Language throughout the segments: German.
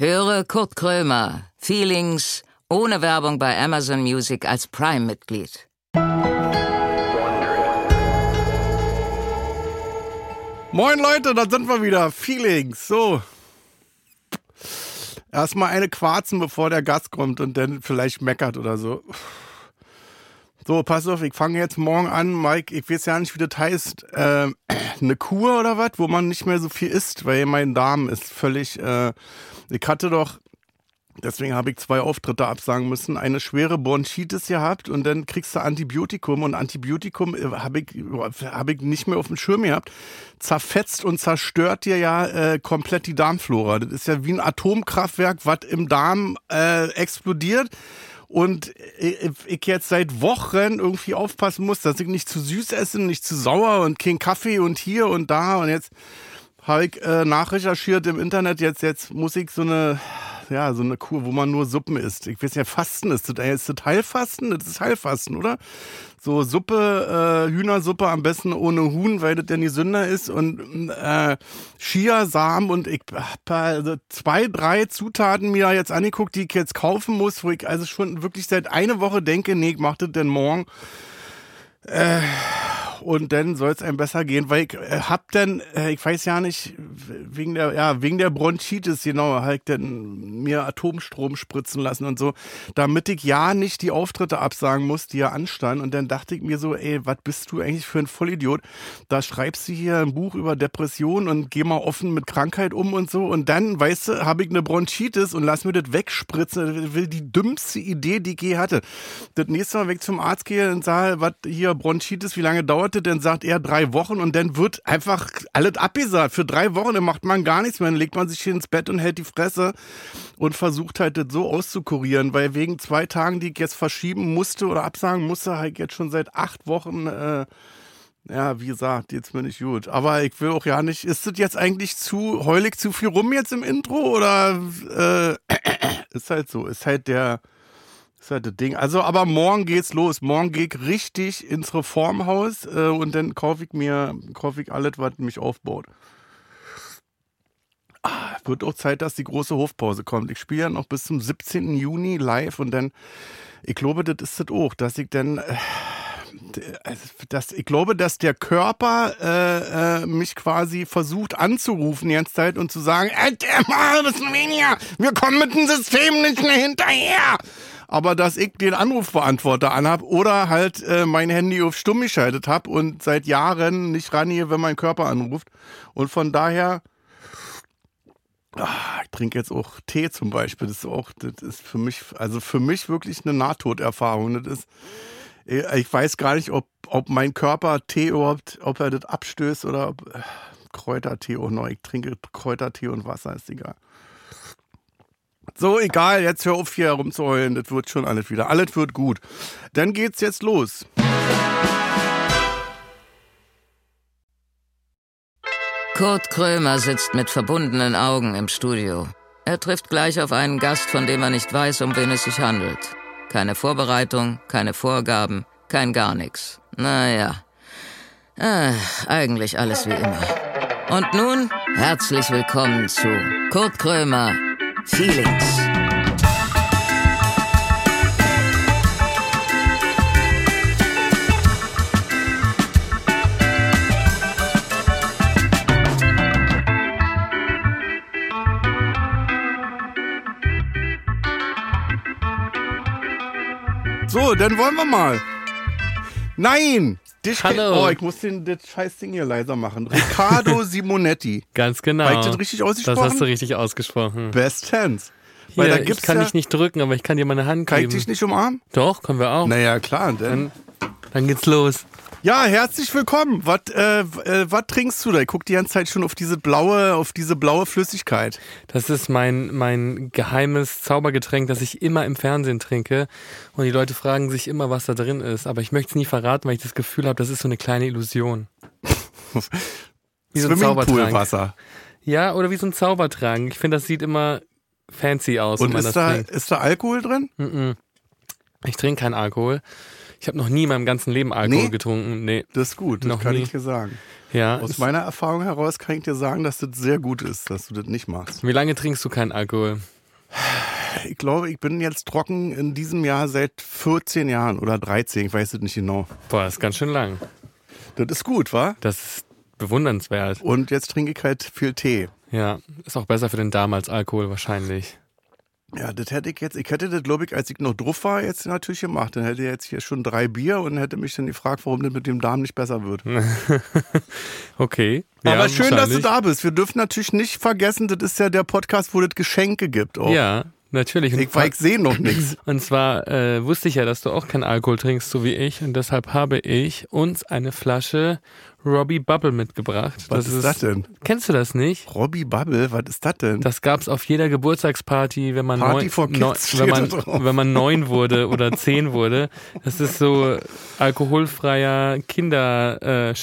Höre Kurt Krömer, Feelings, ohne Werbung bei Amazon Music als Prime-Mitglied. Moin Leute, da sind wir wieder. Feelings. So. Erstmal eine quarzen, bevor der Gast kommt und dann vielleicht meckert oder so. So, pass auf, ich fange jetzt morgen an, Mike. Ich weiß ja nicht, wie das heißt. Äh, eine Kur oder was, wo man nicht mehr so viel isst, weil mein Darm ist völlig. Äh, ich hatte doch, deswegen habe ich zwei Auftritte absagen müssen, eine schwere Bronchitis gehabt und dann kriegst du Antibiotikum und Antibiotikum äh, habe ich, hab ich nicht mehr auf dem Schirm gehabt. Zerfetzt und zerstört dir ja äh, komplett die Darmflora. Das ist ja wie ein Atomkraftwerk, was im Darm äh, explodiert. Und ich, ich jetzt seit Wochen irgendwie aufpassen muss, dass ich nicht zu süß esse, nicht zu sauer und kein Kaffee und hier und da. Und jetzt habe ich äh, nachrecherchiert im Internet. Jetzt, jetzt muss ich so eine, ja, so eine Kur, wo man nur Suppen isst. Ich weiß ja, Fasten ist das. Ist das Heilfasten? Das ist Heilfasten, oder? So Suppe, äh, Hühnersuppe am besten ohne Huhn, weil das denn die Sünder ist. Und äh, Chiasamen und ich habe also zwei, drei Zutaten mir jetzt angeguckt, die ich jetzt kaufen muss, wo ich also schon wirklich seit einer Woche denke, nee, ich mach das denn morgen. Äh, und dann soll es einem besser gehen, weil ich äh, hab dann, äh, ich weiß ja nicht, wegen der, ja, wegen der Bronchitis, genau, halt dann mir Atomstrom spritzen lassen und so, damit ich ja nicht die Auftritte absagen muss, die ja anstanden. Und dann dachte ich mir so, ey, was bist du eigentlich für ein Vollidiot? Da schreibst du hier ein Buch über Depression und geh mal offen mit Krankheit um und so. Und dann, weißt du, habe ich eine Bronchitis und lass mir das wegspritzen. Das will die dümmste Idee, die ich je hatte. Das nächste Mal, ich zum Arzt gehe und sage, was hier Bronchitis, wie lange dauert das? Dann sagt er drei Wochen und dann wird einfach alles abgesagt. Für drei Wochen, dann macht man gar nichts mehr. Dann legt man sich hier ins Bett und hält die Fresse und versucht halt das so auszukurieren, weil wegen zwei Tagen, die ich jetzt verschieben musste oder absagen musste, halt jetzt schon seit acht Wochen, äh, ja, wie gesagt, jetzt bin ich gut. Aber ich will auch ja nicht, ist das jetzt eigentlich zu heulig zu viel rum jetzt im Intro oder äh, ist halt so, ist halt der, ist halt das Ding. Also, aber morgen geht's los. Morgen gehe ich richtig ins Reformhaus äh, und dann kaufe ich mir, kaufe ich alles, was mich aufbaut. Ah, wird auch Zeit, dass die große Hofpause kommt. Ich spiele ja noch bis zum 17. Juni live und dann, ich glaube, das ist das auch, dass ich dann, äh, das, ich glaube, dass der Körper äh, äh, mich quasi versucht anzurufen die ganze Zeit und zu sagen, äh, bisschen weniger, wir kommen mit dem System nicht mehr hinterher aber dass ich den Anrufbeantworter anhab oder halt äh, mein Handy auf stumm geschaltet habe und seit Jahren nicht rangehe, wenn mein Körper anruft. Und von daher, ach, ich trinke jetzt auch Tee zum Beispiel. Das ist auch, das ist für mich, also für mich wirklich eine Nahtoderfahrung. Das ist, ich weiß gar nicht, ob, ob mein Körper Tee überhaupt, ob er das abstößt oder ob, äh, Kräutertee auch noch. Ich trinke Kräutertee und Wasser, ist egal. So, egal, jetzt hör auf hier herumzuheulen, das wird schon alles wieder. Alles wird gut. Dann geht's jetzt los. Kurt Krömer sitzt mit verbundenen Augen im Studio. Er trifft gleich auf einen Gast, von dem er nicht weiß, um wen es sich handelt. Keine Vorbereitung, keine Vorgaben, kein gar nichts. Naja, äh, eigentlich alles wie immer. Und nun herzlich willkommen zu Kurt Krömer Feelings. So, dann wollen wir mal. Nein! Dich Hallo. Oh, ich muss den, das scheiß Ding hier leiser machen. Riccardo Simonetti. Ganz genau. Habe ich das richtig ausgesprochen? Das hast du richtig ausgesprochen. Best Hands. Hier, Weil da ich gibt's kann ja, dich nicht drücken, aber ich kann dir meine Hand Kann ich geben. dich nicht umarmen? Doch, können wir auch. Naja, klar. Dann. Dann, dann geht's los. Ja, herzlich willkommen. Was äh, äh, was trinkst du da? Ich guck die ganze Zeit schon auf diese blaue, auf diese blaue Flüssigkeit. Das ist mein, mein geheimes Zaubergetränk, das ich immer im Fernsehen trinke. Und die Leute fragen sich immer, was da drin ist. Aber ich möchte es nie verraten, weil ich das Gefühl habe, das ist so eine kleine Illusion. Wie so ein Zaubertrank. Ja, oder wie so ein Zaubertrank. Ich finde, das sieht immer fancy aus, Und wenn man ist das da, trinkt. ist da Alkohol drin? Mm-mm. Ich trinke keinen Alkohol. Ich habe noch nie in meinem ganzen Leben Alkohol Nee? getrunken. Nee. Das ist gut, das Noch kann nie. ich dir sagen. Ja. Aus meiner Erfahrung heraus kann ich dir sagen, dass das sehr gut ist, dass du das nicht machst. Wie lange trinkst du keinen Alkohol? Ich glaube, ich bin jetzt trocken in diesem Jahr seit 14 Jahren oder 13, ich weiß es nicht genau. Boah, das ist ganz schön lang. Das ist gut, wa? Das ist bewundernswert. Und jetzt trinke ich halt viel Tee. Ja, ist auch besser für den Darm als Alkohol wahrscheinlich. Ja, das hätte ich jetzt, ich hätte das, glaube ich, als ich noch drauf war, jetzt natürlich gemacht. Dann hätte ich jetzt hier schon drei Bier und hätte mich dann gefragt, warum das mit dem Darm nicht besser wird. Okay. Aber ja, schön, dass du da bist. Wir dürfen natürlich nicht vergessen, das ist ja der Podcast, wo es Geschenke gibt. Auch. Ja, natürlich. Und, Ich, weil ich sehe noch nichts. und zwar äh, wusste ich ja, dass du auch keinen Alkohol trinkst, so wie ich. Und deshalb habe ich uns eine Flasche Robbie Bubble mitgebracht. Was ist das denn? Kennst du das nicht? Robbie Bubble, was ist das denn? Das gab's auf jeder Geburtstagsparty, wenn man Party neun, neun- wenn man wenn man neun wurde oder zehn wurde. Das ist so alkoholfreier Kinder äh.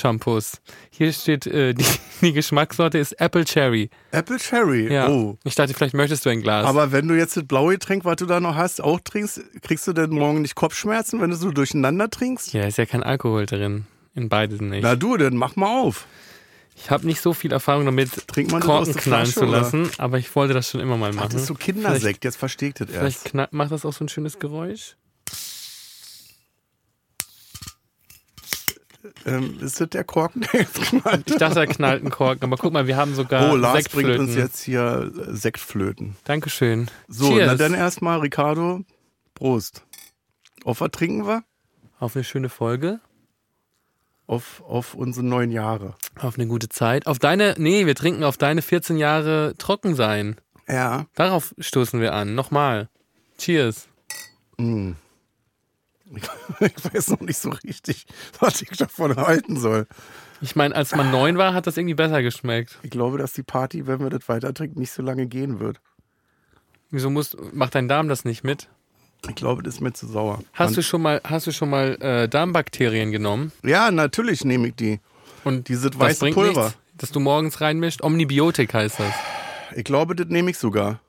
Hier steht äh, die, die Geschmackssorte ist Apple Cherry. Apple Cherry. Ja. Oh. Ich dachte, vielleicht möchtest du ein Glas. Aber wenn du jetzt das blaue Getränk, was du da noch hast, auch trinkst, kriegst du denn morgen nicht Kopfschmerzen, wenn du so durcheinander trinkst? ja, ist ja kein Alkohol drin. In beiden nicht. Na du, dann mach mal auf. Ich habe nicht so viel Erfahrung damit, Korken knallen zu oder? lassen, aber ich wollte das schon immer mal machen. Das ist so Kindersekt, jetzt verstehe ich das Vielleicht, vielleicht erst. knall, macht das auch so ein schönes Geräusch. Ähm, ist das der Korken, der jetzt knallt? Ich dachte, da knallt ein Korken, aber guck mal, wir haben sogar Oh, Lars bringt uns jetzt hier äh, Sektflöten. Dankeschön. So, Cheers. na dann erstmal, Ricardo, Prost. Auf was trinken wir? Auf eine schöne Folge, Auf, auf unsere neun Jahre. auf eine gute Zeit. Auf deine, nee, wir trinken auf deine 14 Jahre trocken sein. Ja. Darauf stoßen wir an. Nochmal. Cheers. Mm. Ich weiß noch nicht so richtig, was ich davon halten soll. Ich meine, als man neun war, hat das irgendwie besser geschmeckt. Ich glaube, dass die Party, wenn wir das weiter trinken, nicht so lange gehen wird. Wieso muss, macht dein Darm das nicht mit? Ich glaube, das ist mir zu sauer. Hast Man- du schon mal, hast du schon mal äh, Darmbakterien genommen? Ja, natürlich nehme ich die. Und Dieses das weiße Pulver. nichts, dass du morgens reinmischt? Omnibiotik heißt das. Ich glaube, das nehme ich sogar.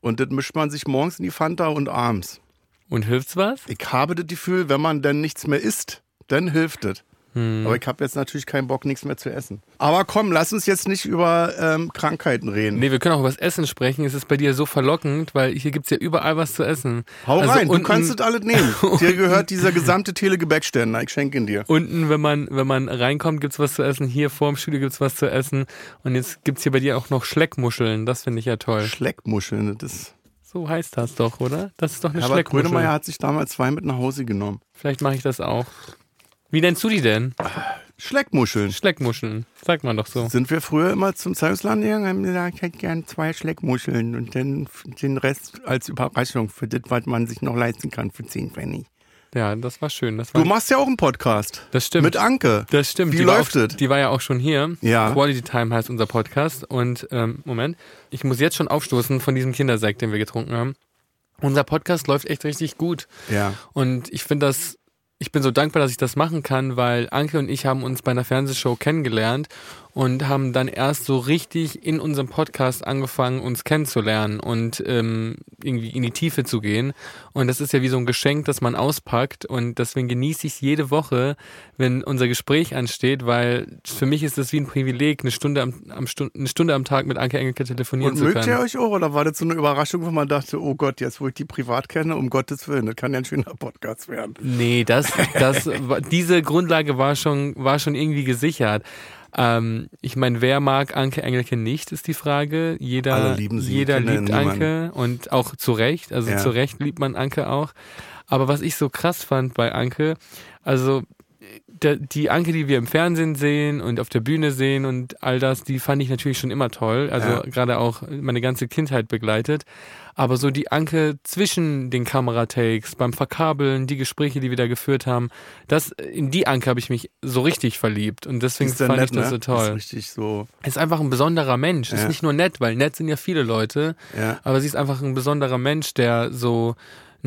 Und das mischt man sich morgens in die Fanta und abends. Und hilft's was? Ich habe das Gefühl, wenn man dann nichts mehr isst, dann hilft es. Hm. Aber ich habe jetzt natürlich keinen Bock, nichts mehr zu essen. Aber komm, lass uns jetzt nicht über ähm, Krankheiten reden. Nee, wir können auch über das Essen sprechen. Es ist bei dir so verlockend, weil hier gibt's ja überall was zu essen. Hau Also rein, du unten- kannst das alles nehmen. Dir gehört dieser gesamte Telegebäckständer. Ich schenke ihn dir. Unten, wenn man, wenn man reinkommt, gibt's was zu essen. Hier vorm Studio gibt's was zu essen. Und jetzt gibt's hier bei dir auch noch Schleckmuscheln. Das finde ich ja toll. Schleckmuscheln, das ist. So heißt das doch, oder? Das ist doch eine Herbert Schleckmuschel. Grönemeyer hat sich damals zwei mit nach Hause genommen. Vielleicht mache ich das auch. Wie nennst du die denn? Schleckmuscheln. Schleckmuscheln. Sagt man doch so. Sind wir früher immer zum Zeusland gegangen und haben gesagt, ich hätte gern zwei Schleckmuscheln und dann den Rest als Überraschung für das, was man sich noch leisten kann, für 10 Pfennig. Ja, das war schön. Das war, Du machst ja auch einen Podcast. das stimmt. Mit Anke. Das stimmt. Wie die läuft es? Die war ja auch schon hier. Ja. Quality Time heißt unser Podcast. Und ähm, Moment, ich muss jetzt schon aufstoßen von diesem Kindersekt, den wir getrunken haben. Unser Podcast läuft echt richtig gut. Ja. Und ich finde das, ich bin so dankbar, dass ich das machen kann, weil Anke und ich haben uns bei einer Fernsehshow kennengelernt und haben dann erst so richtig in unserem Podcast angefangen, uns kennenzulernen und ähm, irgendwie in die Tiefe zu gehen. Und das ist ja wie so ein Geschenk, das man auspackt. Und deswegen genieße ich es jede Woche, wenn unser Gespräch ansteht, weil für mich ist es wie ein Privileg, eine Stunde am, am Stund, eine Stunde am Tag mit Anke Engelke telefonieren Und zu mögt können. ihr euch auch oder war das so eine Überraschung, wo man dachte, oh Gott, jetzt wo ich die privat kenne, um Gottes Willen, das kann ja ein schöner Podcast werden. Nee, das, das, diese Grundlage war schon, war schon irgendwie gesichert. Ähm, ich meine, wer mag Anke Engelke nicht, ist die Frage. Jeder, Alle lieben sie, jeder liebt. Anke und auch zu Recht. Also Ja. zu Recht liebt man Anke auch. Aber was ich so krass fand bei Anke, also der, die Anke, die wir im Fernsehen sehen und auf der Bühne sehen und all das, die fand ich natürlich schon immer toll. Also Ja. gerade auch meine ganze Kindheit begleitet. Aber so die Anke zwischen den Kameratakes, beim Verkabeln, die Gespräche, die wir da geführt haben, das, in die Anke habe ich mich so richtig verliebt. Und deswegen Ist fand nett, ich das ne? so Ist toll. richtig so. Ist einfach ein besonderer Mensch. Ist Ja. nicht nur nett, weil nett sind ja viele Leute. Ja. Aber sie ist einfach ein besonderer Mensch, der so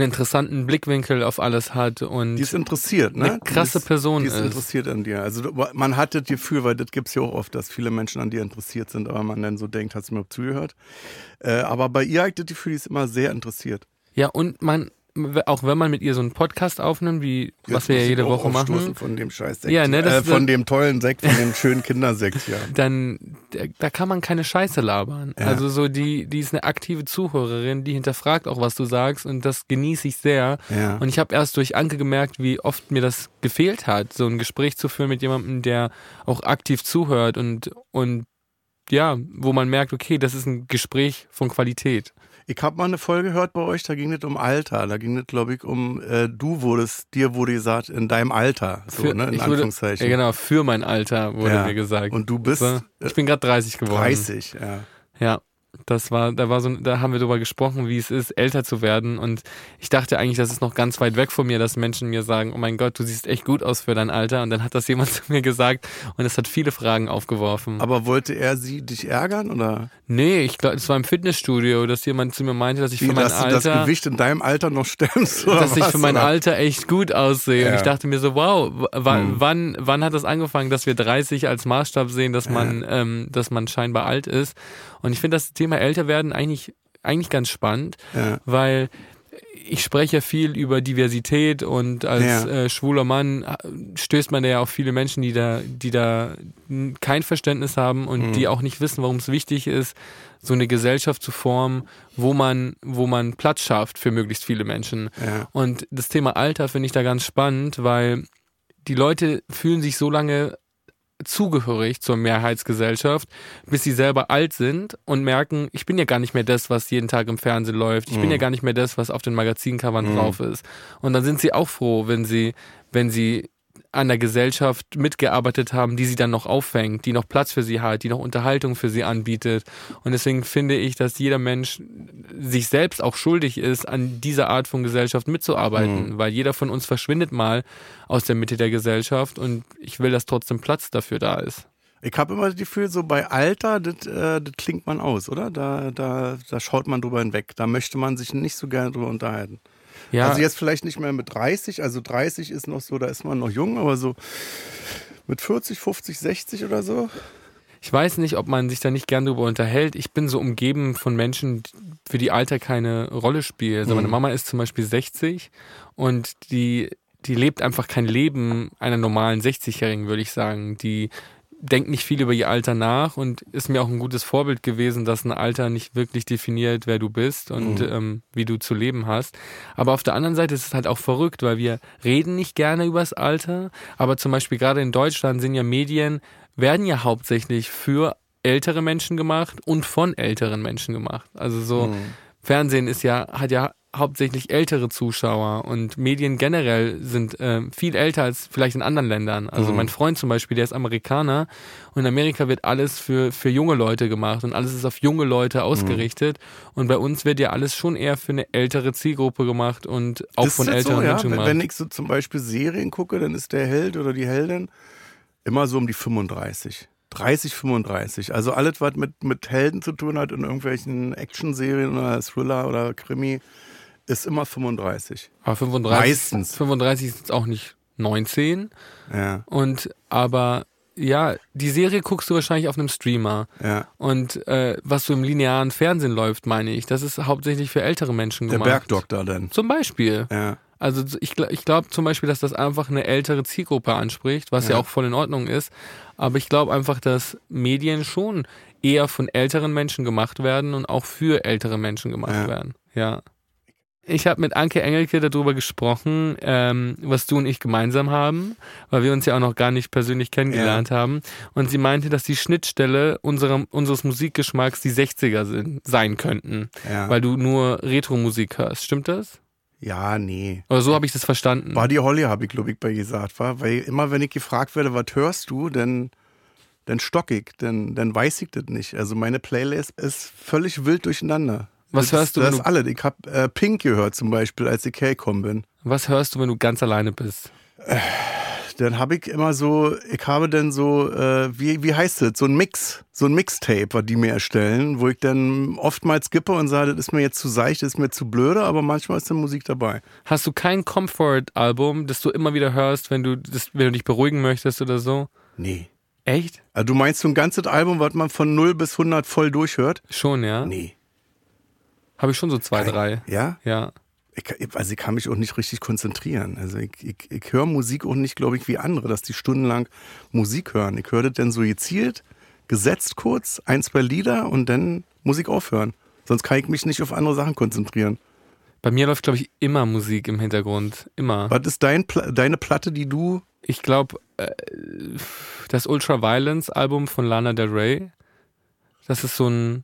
einen interessanten Blickwinkel auf alles hat und Die ist interessiert, ne? Eine krasse die ist, Person Die ist ist. interessiert an dir. Also man hat das Gefühl, weil das gibt's ja auch oft, dass viele Menschen an dir interessiert sind, aber man dann so denkt, hast du mir zugehört? Äh, aber bei ihr ich das Gefühl, die ist immer sehr interessiert. Ja, und man, auch wenn man mit ihr so einen Podcast aufnimmt, wie was Jetzt wir ja jede Woche machen, Von dem scheiß Sekt. Ja, ne, das äh, von dem tollen Sekt, von dem schönen Kindersekt, ja. dann da, da kann man keine Scheiße labern. Ja. Also so die die ist eine aktive Zuhörerin, die hinterfragt auch was du sagst und das genieße ich sehr. Ja. Und ich habe erst durch Anke gemerkt, wie oft mir das gefehlt hat, so ein Gespräch zu führen mit jemandem, der auch aktiv zuhört und und ja, wo man merkt, okay, das ist ein Gespräch von Qualität. Ich habe mal eine Folge gehört bei euch, da ging es um Alter. Da ging es, glaube ich, um, äh, du wurdest, dir wurde gesagt, in deinem Alter. So, Für- ne, in ich wurde, Anführungszeichen. ja, genau, für mein Alter wurde Ja. mir gesagt. Und du bist ich bin gerade 30 geworden. 30, ja. Ja, das war, da war so, da haben wir drüber gesprochen, wie es ist, älter zu werden. Und ich dachte eigentlich, das ist noch ganz weit weg von mir, dass Menschen mir sagen, oh mein Gott, du siehst echt gut aus für dein Alter. Und dann hat das jemand zu mir gesagt und es hat viele Fragen aufgeworfen. Aber wollte er sie dich ärgern oder nee, ich glaube, es war im Fitnessstudio, dass jemand zu mir meinte, dass ich wie, für mein dass du das Alter. Gewicht in deinem Alter noch stemmst? Oder dass ich was, für mein oder? Alter echt gut aussehe. Und Ja. ich dachte mir so, wow, wann, Hm. wann, wann hat das angefangen, dass wir 30 als Maßstab sehen, dass man, ähm, dass man scheinbar alt ist? Und ich finde das Thema älter werden eigentlich, eigentlich ganz spannend, Ja. weil ich spreche ja viel über Diversität und als Ja. äh, schwuler Mann äh, stößt man ja auf viele Menschen, die da, die da kein Verständnis haben und Mhm. die auch nicht wissen, warum es wichtig ist, so eine Gesellschaft zu formen, wo man, wo man Platz schafft für möglichst viele Menschen. Ja. Und das Thema Alter finde ich da ganz spannend, weil die Leute fühlen sich so lange zugehörig zur Mehrheitsgesellschaft, bis sie selber alt sind und merken, ich bin ja gar nicht mehr das, was jeden Tag im Fernsehen läuft. Ich bin Mhm. ja gar nicht mehr das, was auf den Magazincovern Mhm. drauf ist. Und dann sind sie auch froh, wenn sie, wenn sie an der Gesellschaft mitgearbeitet haben, die sie dann noch auffängt, die noch Platz für sie hat, die noch Unterhaltung für sie anbietet. Und deswegen finde ich, dass jeder Mensch sich selbst auch schuldig ist, an dieser Art von Gesellschaft mitzuarbeiten, weil jeder von uns verschwindet mal aus der Mitte der Gesellschaft und ich will, dass trotzdem Platz dafür da ist. Ich habe immer das Gefühl, so bei Alter, das, äh, das klingt man aus, oder? Da, da, da schaut man drüber hinweg. Da möchte man sich nicht so gerne drüber unterhalten. Ja, Also jetzt vielleicht nicht mehr mit 30, also 30 ist noch so, da ist man noch jung, aber so mit 40, 50, 60 oder so. ich weiß nicht, ob man sich da nicht gern drüber unterhält. Ich bin so umgeben von Menschen, für die Alter keine Rolle spielt. Also meine Mhm. Mama ist zum Beispiel 60 und die, die lebt einfach kein Leben einer normalen 60-Jährigen, würde ich sagen. Die denkt nicht viel über ihr Alter nach und ist mir auch ein gutes Vorbild gewesen, dass ein Alter nicht wirklich definiert, wer du bist und Mhm. ähm, wie du zu leben hast. Aber auf der anderen Seite ist es halt auch verrückt, weil wir reden nicht gerne übers Alter, aber zum Beispiel gerade in Deutschland sind ja Medien, werden ja hauptsächlich für ältere Menschen gemacht und von älteren Menschen gemacht. Also so Mhm. Fernsehen ist ja, hat ja hauptsächlich ältere Zuschauer und Medien generell sind ähm, viel älter als vielleicht in anderen Ländern. Also Mhm. mein Freund zum Beispiel, der ist Amerikaner und in Amerika wird alles für, für junge Leute gemacht und alles ist auf junge Leute ausgerichtet und bei uns wird ja alles schon eher für eine ältere Zielgruppe gemacht und auch Ist von älteren so, ja? Menschen Wenn- gemacht. Wenn ich so zum Beispiel Serien gucke, dann ist der Held oder die Heldin immer so um die 35. 30, 35. Also alles, was mit, mit Helden zu tun hat in irgendwelchen Actionserien oder Thriller oder Krimi, ist immer 35. aber 35, Meistens. 35 ist jetzt auch nicht 19 Ja, und aber ja, die Serie guckst du wahrscheinlich auf einem Streamer. ja. Und äh, was so im linearen Fernsehen läuft, meine ich, das ist hauptsächlich für ältere Menschen Der gemacht. Bergdoktor dann. Zum Beispiel. Ja. Also ich, ich glaube zum Beispiel, dass das einfach eine ältere Zielgruppe anspricht, was ja, Ja. auch voll in Ordnung ist. Aber ich glaube einfach, dass Medien schon eher von älteren Menschen gemacht werden und auch für ältere Menschen gemacht Ja. werden. Ja. Ich habe mit Anke Engelke darüber gesprochen, ähm, was du und ich gemeinsam haben, weil wir uns ja auch noch gar nicht persönlich kennengelernt haben. Und sie meinte, dass die Schnittstelle unserer, unseres Musikgeschmacks die 60er sind, sein könnten, Ja. weil du nur Retro-Musik hörst. Stimmt das? ja, nee. Oder so habe ich das verstanden. Buddy Holly habe ich, glaube ich, bei gesagt, war, weil immer wenn ich gefragt werde, was hörst du, dann, dann stock ich, dann, dann weiß ich das nicht. Also meine Playlist ist völlig wild durcheinander. Was das, hörst du, Das wenn ist alles. Ich habe äh, Pink gehört zum Beispiel, als ich hergekommen bin. Was hörst du, wenn du ganz alleine bist? Dann habe ich immer so, ich habe dann so, äh, wie, wie heißt das, so ein Mix, so ein Mixtape, was die mir erstellen, wo ich dann oftmals skippe und sage, das ist mir jetzt zu seicht, das ist mir zu blöde, aber manchmal ist dann Musik dabei. Hast du kein Comfort-Album, das du immer wieder hörst, wenn du, das, wenn du dich beruhigen möchtest oder so? Nee. Echt? Also du meinst so ein ganzes Album, was man von 0 bis 100 voll durchhört? Schon, ja? Nee. Habe ich schon so zwei, Kein- drei. Ja? Ja. ich, also ich kann mich auch nicht richtig konzentrieren. Also ich, ich, ich höre Musik auch nicht, glaube ich, wie andere, dass die stundenlang Musik hören. Ich höre das dann so gezielt, gesetzt kurz, ein, zwei Lieder und dann muss ich aufhören. Sonst kann ich mich nicht auf andere Sachen konzentrieren. Bei mir läuft, glaube ich, immer Musik im Hintergrund. Immer. Was ist dein, deine Platte, die du. Ich glaube, äh, das Ultra Violence Album von Lana Del Rey. Das ist so ein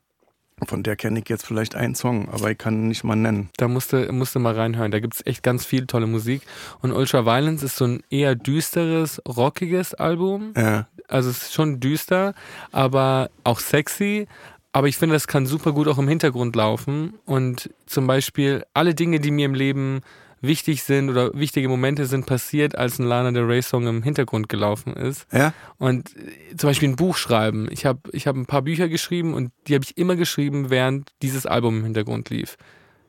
von der kenne ich jetzt vielleicht einen Song, aber ich kann ihn nicht mal nennen. Da musste, musste mal reinhören. Da gibt es echt ganz viel tolle Musik. Und Ultra Violence ist so ein eher düsteres, rockiges Album. Ja. Also es ist schon düster, aber auch sexy. Aber ich finde, das kann super gut auch im Hintergrund laufen. Und zum Beispiel alle Dinge, die mir im Leben wichtig sind oder wichtige Momente sind passiert, als ein Lana Del Rey Song im Hintergrund gelaufen ist. Ja. Und äh, zum Beispiel ein Buch schreiben. Ich habe ich hab ein paar Bücher geschrieben und die habe ich immer geschrieben, während dieses Album im Hintergrund lief.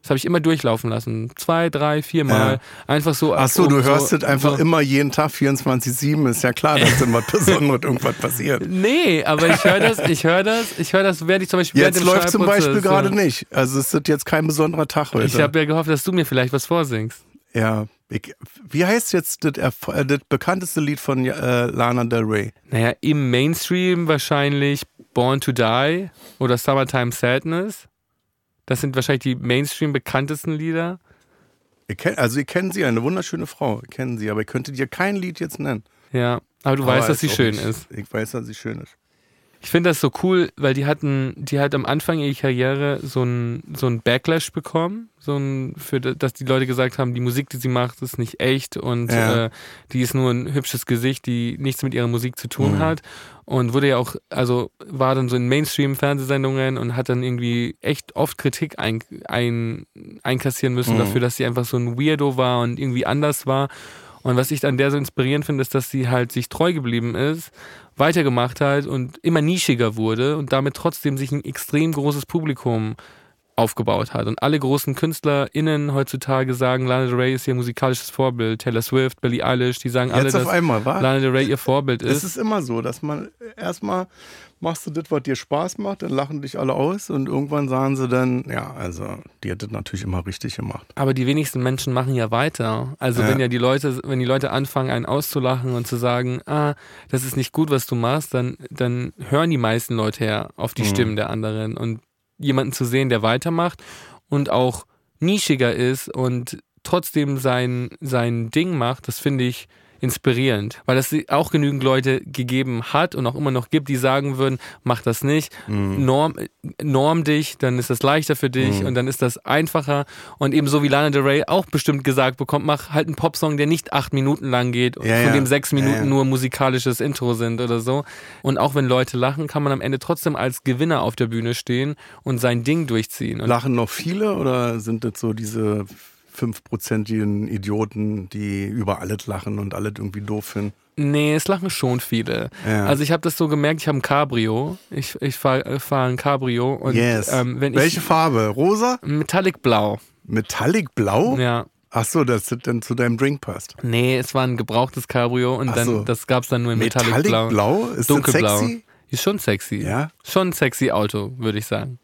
Das habe ich immer durchlaufen lassen. Zwei, drei, vier Mal. Ja. Einfach so. Ach so, du hörst es einfach so. immer jeden Tag 24-7. Ist ja klar, dass was Besonderes irgendwas passiert. Nee, aber ich höre das, ich höre das, ich höre das, werde ich zum Beispiel Jetzt läuft zum Beispiel gerade nicht. Also es ist jetzt kein besonderer Tag heute. Ich habe ja gehofft, dass du mir vielleicht was vorsingst. Ja, ich, wie heißt jetzt das, äh, das, bekannteste Lied von äh, Lana Del Rey? Naja, im Mainstream wahrscheinlich Born to Die oder Summertime Sadness. Das sind wahrscheinlich die Mainstream bekanntesten Lieder. Ich kenn, also, ihr kennt sie, eine wunderschöne Frau, ich kenne sie, aber ich könnte dir kein Lied jetzt nennen. Ja, aber du aber weißt, dass sie schön nicht, ist. Ich weiß, dass sie schön ist. Ich finde das so cool, weil die hatten, die hat am Anfang ihrer Karriere so ein, so ein Backlash bekommen, so ein, für, dass die Leute gesagt haben, die Musik, die sie macht, ist nicht echt und ja. äh, die ist nur ein hübsches Gesicht, die nichts mit ihrer Musik zu tun mhm. hat. Und wurde ja auch, also war dann so in Mainstream-Fernsehsendungen und hat dann irgendwie echt oft Kritik ein, ein, einkassieren müssen mhm. dafür, dass sie einfach so ein Weirdo war und irgendwie anders war. Und was ich an der so inspirierend finde, ist, dass sie halt sich treu geblieben ist, weitergemacht hat und immer nischiger wurde und damit trotzdem sich ein extrem großes Publikum aufgebaut hat. Und alle großen KünstlerInnen heutzutage sagen, Lana Del Rey ist ihr musikalisches Vorbild. Taylor Swift, Billie Eilish, die sagen Jetzt alle, dass einmal, Lana Del Rey ihr Vorbild ist. Es ist immer so, dass man erstmal machst du das, was dir Spaß macht, dann lachen dich alle aus und irgendwann sagen sie dann, ja, also die hat das natürlich immer richtig gemacht. Aber die wenigsten Menschen machen ja weiter. Also ja. wenn ja die Leute, wenn die Leute anfangen, einen auszulachen und zu sagen, ah, das ist nicht gut, was du machst, dann, dann hören die meisten Leute her auf die mhm. Stimmen der anderen. Und jemanden zu sehen, der weitermacht und auch nischiger ist und trotzdem sein, sein Ding macht, das finde ich inspirierend, weil es auch genügend Leute gegeben hat und auch immer noch gibt, die sagen würden, mach das nicht, mhm. norm, norm dich, dann ist das leichter für dich mhm. und dann ist das einfacher und ebenso wie Lana Del Rey auch bestimmt gesagt bekommt, mach halt einen Popsong, der nicht acht Minuten lang geht, ja, von ja. dem sechs Minuten ja, nur musikalisches Intro sind oder so und auch wenn Leute lachen, kann man am Ende trotzdem als Gewinner auf der Bühne stehen und sein Ding durchziehen. Und lachen noch viele oder sind das so diese fünfprozentigen Idioten, die über alles lachen und alles irgendwie doof finden. Nee, es lachen schon viele. Ja. Also ich habe das so gemerkt, ich habe ein Cabrio. Ich, ich fahre fahr ein Cabrio. Und, yes. ähm, Welche ich, Farbe? Rosa? Metallic Blau. Metallic Blau? Ja. Ach so, dass das dann zu deinem Drink passt. Nee, es war ein gebrauchtes Cabrio und dann so. das gab es dann nur in Metallic, Metallic Blau. Blau? Ist Dunkelblau. Das sexy? Ist schon sexy. Ja. Schon ein sexy Auto, würde ich sagen.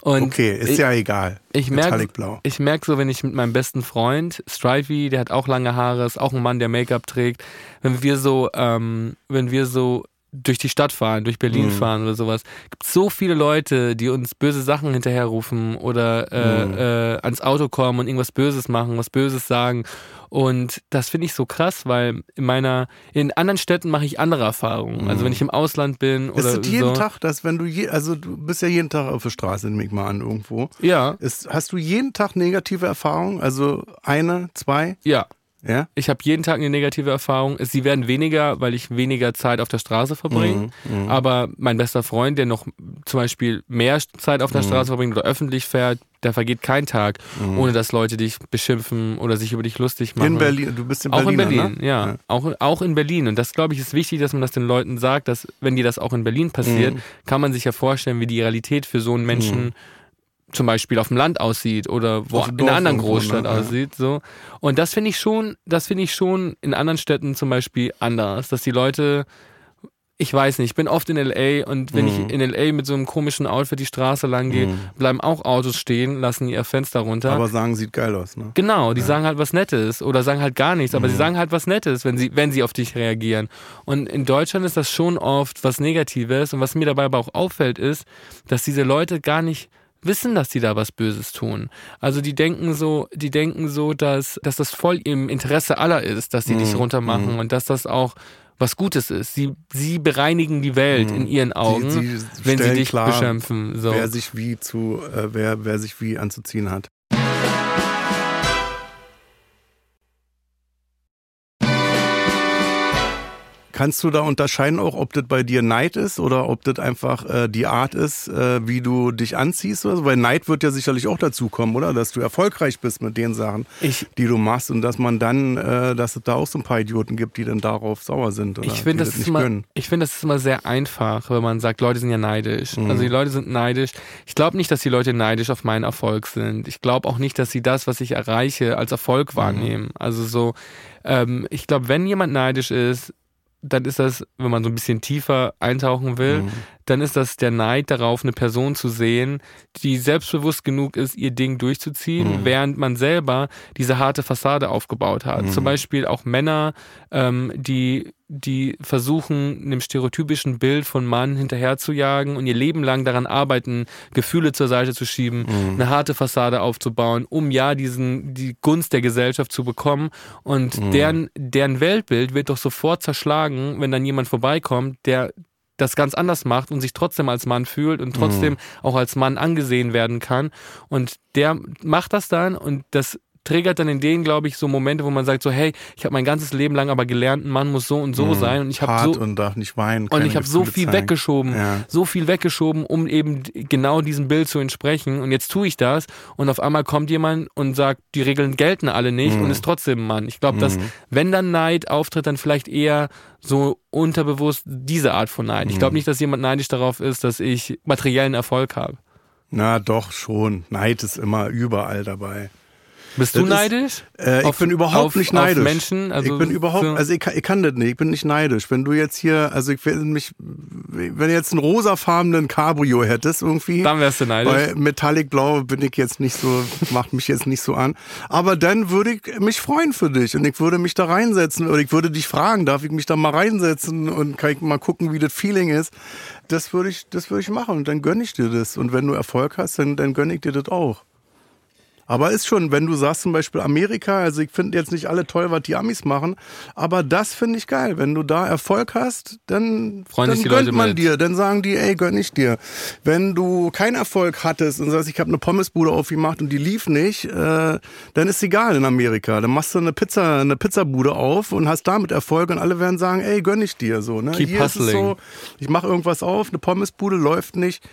Und okay, ist ich, ja egal. Ich merke ich merk so, wenn ich mit meinem besten Freund, Strivey, der hat auch lange Haare, ist auch ein Mann, der Make-up trägt, wenn wir so, ähm, wenn wir so durch die Stadt fahren, durch Berlin mhm. fahren oder sowas. Gibt so viele Leute, die uns böse Sachen hinterherrufen oder äh, mhm. äh, ans Auto kommen und irgendwas Böses machen, was Böses sagen. Und das finde ich so krass, weil in meiner, in anderen Städten mache ich andere Erfahrungen. Mhm. Also wenn ich im Ausland bin oder. Ist es jeden so. Tag, dass wenn du je, also du bist ja jeden Tag auf der Straße, nehme ich mal an, irgendwo. Ja. Ist, hast du jeden Tag negative Erfahrungen? Also eine, zwei? Ja. Ja? Ich habe jeden Tag eine negative Erfahrung. Sie werden weniger, weil ich weniger Zeit auf der Straße verbringe. Mhm, mh. Aber mein bester Freund, der noch zum Beispiel mehr Zeit auf der mhm. Straße verbringt oder öffentlich fährt, da vergeht kein Tag, mhm. ohne dass Leute dich beschimpfen oder sich über dich lustig machen. In Berlin, du bist in Berlin. Auch in Berlin, ne? ja. ja. Auch, auch in Berlin. Und das, glaube ich, ist wichtig, dass man das den Leuten sagt, dass, wenn dir das auch in Berlin passiert, mhm. kann man sich ja vorstellen, wie die Realität für so einen Menschen mhm zum Beispiel auf dem Land aussieht oder wo in einer anderen Großstadt ne? aussieht. So. Und das finde ich schon, das finde ich schon in anderen Städten zum Beispiel anders, dass die Leute ich weiß nicht, ich bin oft in LA und wenn Mhm. ich in LA mit so einem komischen Outfit die Straße lang gehe, bleiben auch Autos stehen, lassen ihr Fenster runter. Aber sagen, sieht geil aus, ne? Genau, die sagen halt was Nettes oder sagen halt gar nichts, aber Mhm. sie sagen halt was Nettes, wenn sie, wenn sie auf dich reagieren. Und in Deutschland ist das schon oft was Negatives und was mir dabei aber auch auffällt ist, dass diese Leute gar nicht wissen, dass die da was Böses tun. Also die denken so, die denken so, dass, dass das voll im Interesse aller ist, dass sie dich Mhm. runtermachen und dass das auch was Gutes ist. Sie, sie bereinigen die Welt in ihren Augen, Mhm. sie wenn sie dich klar, beschimpfen. So. Wer sich wie zu, äh, wer, wer sich wie anzuziehen hat. Kannst du da unterscheiden auch, ob das bei dir Neid ist oder ob das einfach äh, die Art ist, äh, wie du dich anziehst? Oder so? Weil Neid wird ja sicherlich auch dazu kommen, oder? Dass du erfolgreich bist mit den Sachen, Ich, die du machst und dass man dann, äh, dass es da auch so ein paar Idioten gibt, die dann darauf sauer sind oder Ich finde, das, ist nicht immer, gönnen. ich finde, das ist immer sehr einfach, wenn man sagt, Leute sind ja neidisch. Mhm. Also die Leute sind neidisch. Ich glaube nicht, dass die Leute neidisch auf meinen Erfolg sind. Ich glaube auch nicht, dass sie das, was ich erreiche, als Mhm. Erfolg wahrnehmen. Also so, ähm, ich glaube, wenn jemand neidisch ist, dann ist das, wenn man so ein bisschen tiefer eintauchen will, Mhm. Dann ist das der Neid darauf, eine Person zu sehen, die selbstbewusst genug ist, ihr Ding durchzuziehen, Mhm. während man selber diese harte Fassade aufgebaut hat. Mhm. Zum Beispiel auch Männer, ähm, die, die versuchen, einem stereotypischen Bild von Mann hinterherzujagen und ihr Leben lang daran arbeiten, Gefühle zur Seite zu schieben, Mhm. eine harte Fassade aufzubauen, um ja diesen, die Gunst der Gesellschaft zu bekommen. Und Mhm. deren, deren Weltbild wird doch sofort zerschlagen, wenn dann jemand vorbeikommt, der das ganz anders macht und sich trotzdem als Mann fühlt und trotzdem auch als Mann angesehen werden kann. Und der macht das dann und das triggert dann in denen, glaube ich, so Momente, wo man sagt so, hey, ich habe mein ganzes Leben lang aber gelernt, ein Mann muss so und so sein und ich habe Mhm. So und darf nicht weinen. und ich habe so viel zeigen. weggeschoben, Ja. so viel weggeschoben, um eben genau diesem Bild zu entsprechen. Und jetzt tue ich das und auf einmal kommt jemand und sagt, die Regeln gelten alle nicht Mhm. und ist trotzdem ein Mann. Ich glaube, dass wenn dann Neid auftritt, dann vielleicht eher so unterbewusst diese Art von Neid. Ich Mhm. glaube nicht, dass jemand neidisch darauf ist, dass ich materiellen Erfolg habe. Na doch, schon. Neid ist immer überall dabei. Bist Das du ist- neidisch? Äh, ich Auf- bin überhaupt auf- nicht auf neidisch. Menschen? Also ich bin überhaupt, so- also ich, kann- ich kann das nicht, ich bin nicht neidisch. Wenn du jetzt hier, also ich will mich, wenn du jetzt einen rosafarbenen Cabrio hättest irgendwie, Dann wärst du neidisch. bei Metallic Blau bin ich jetzt nicht so, macht mich jetzt nicht so an. Aber dann würde ich mich freuen für dich und ich würde mich da reinsetzen oder ich würde dich fragen, darf ich mich da mal reinsetzen und kann ich mal gucken, wie das Feeling ist. Das würde ich, das würde ich machen und dann gönne ich dir das. Und wenn du Erfolg hast, dann, dann gönne ich dir das auch. Aber ist schon, wenn du sagst zum Beispiel Amerika, also ich finde jetzt nicht alle toll, was die Amis machen, aber das finde ich geil. Wenn du da Erfolg hast, dann, Freuen dann gönnt man mit. dir, dann sagen die, ey, gönn ich dir. Wenn du keinen Erfolg hattest und sagst, ich habe eine Pommesbude aufgemacht und die lief nicht, äh, dann ist egal in Amerika. Dann machst du eine Pizza, eine Pizzabude auf und hast damit Erfolg und alle werden sagen, ey, gönn ich dir so. Ne? Keep Hier ist es hustling. so, ich mache irgendwas auf, eine Pommesbude läuft nicht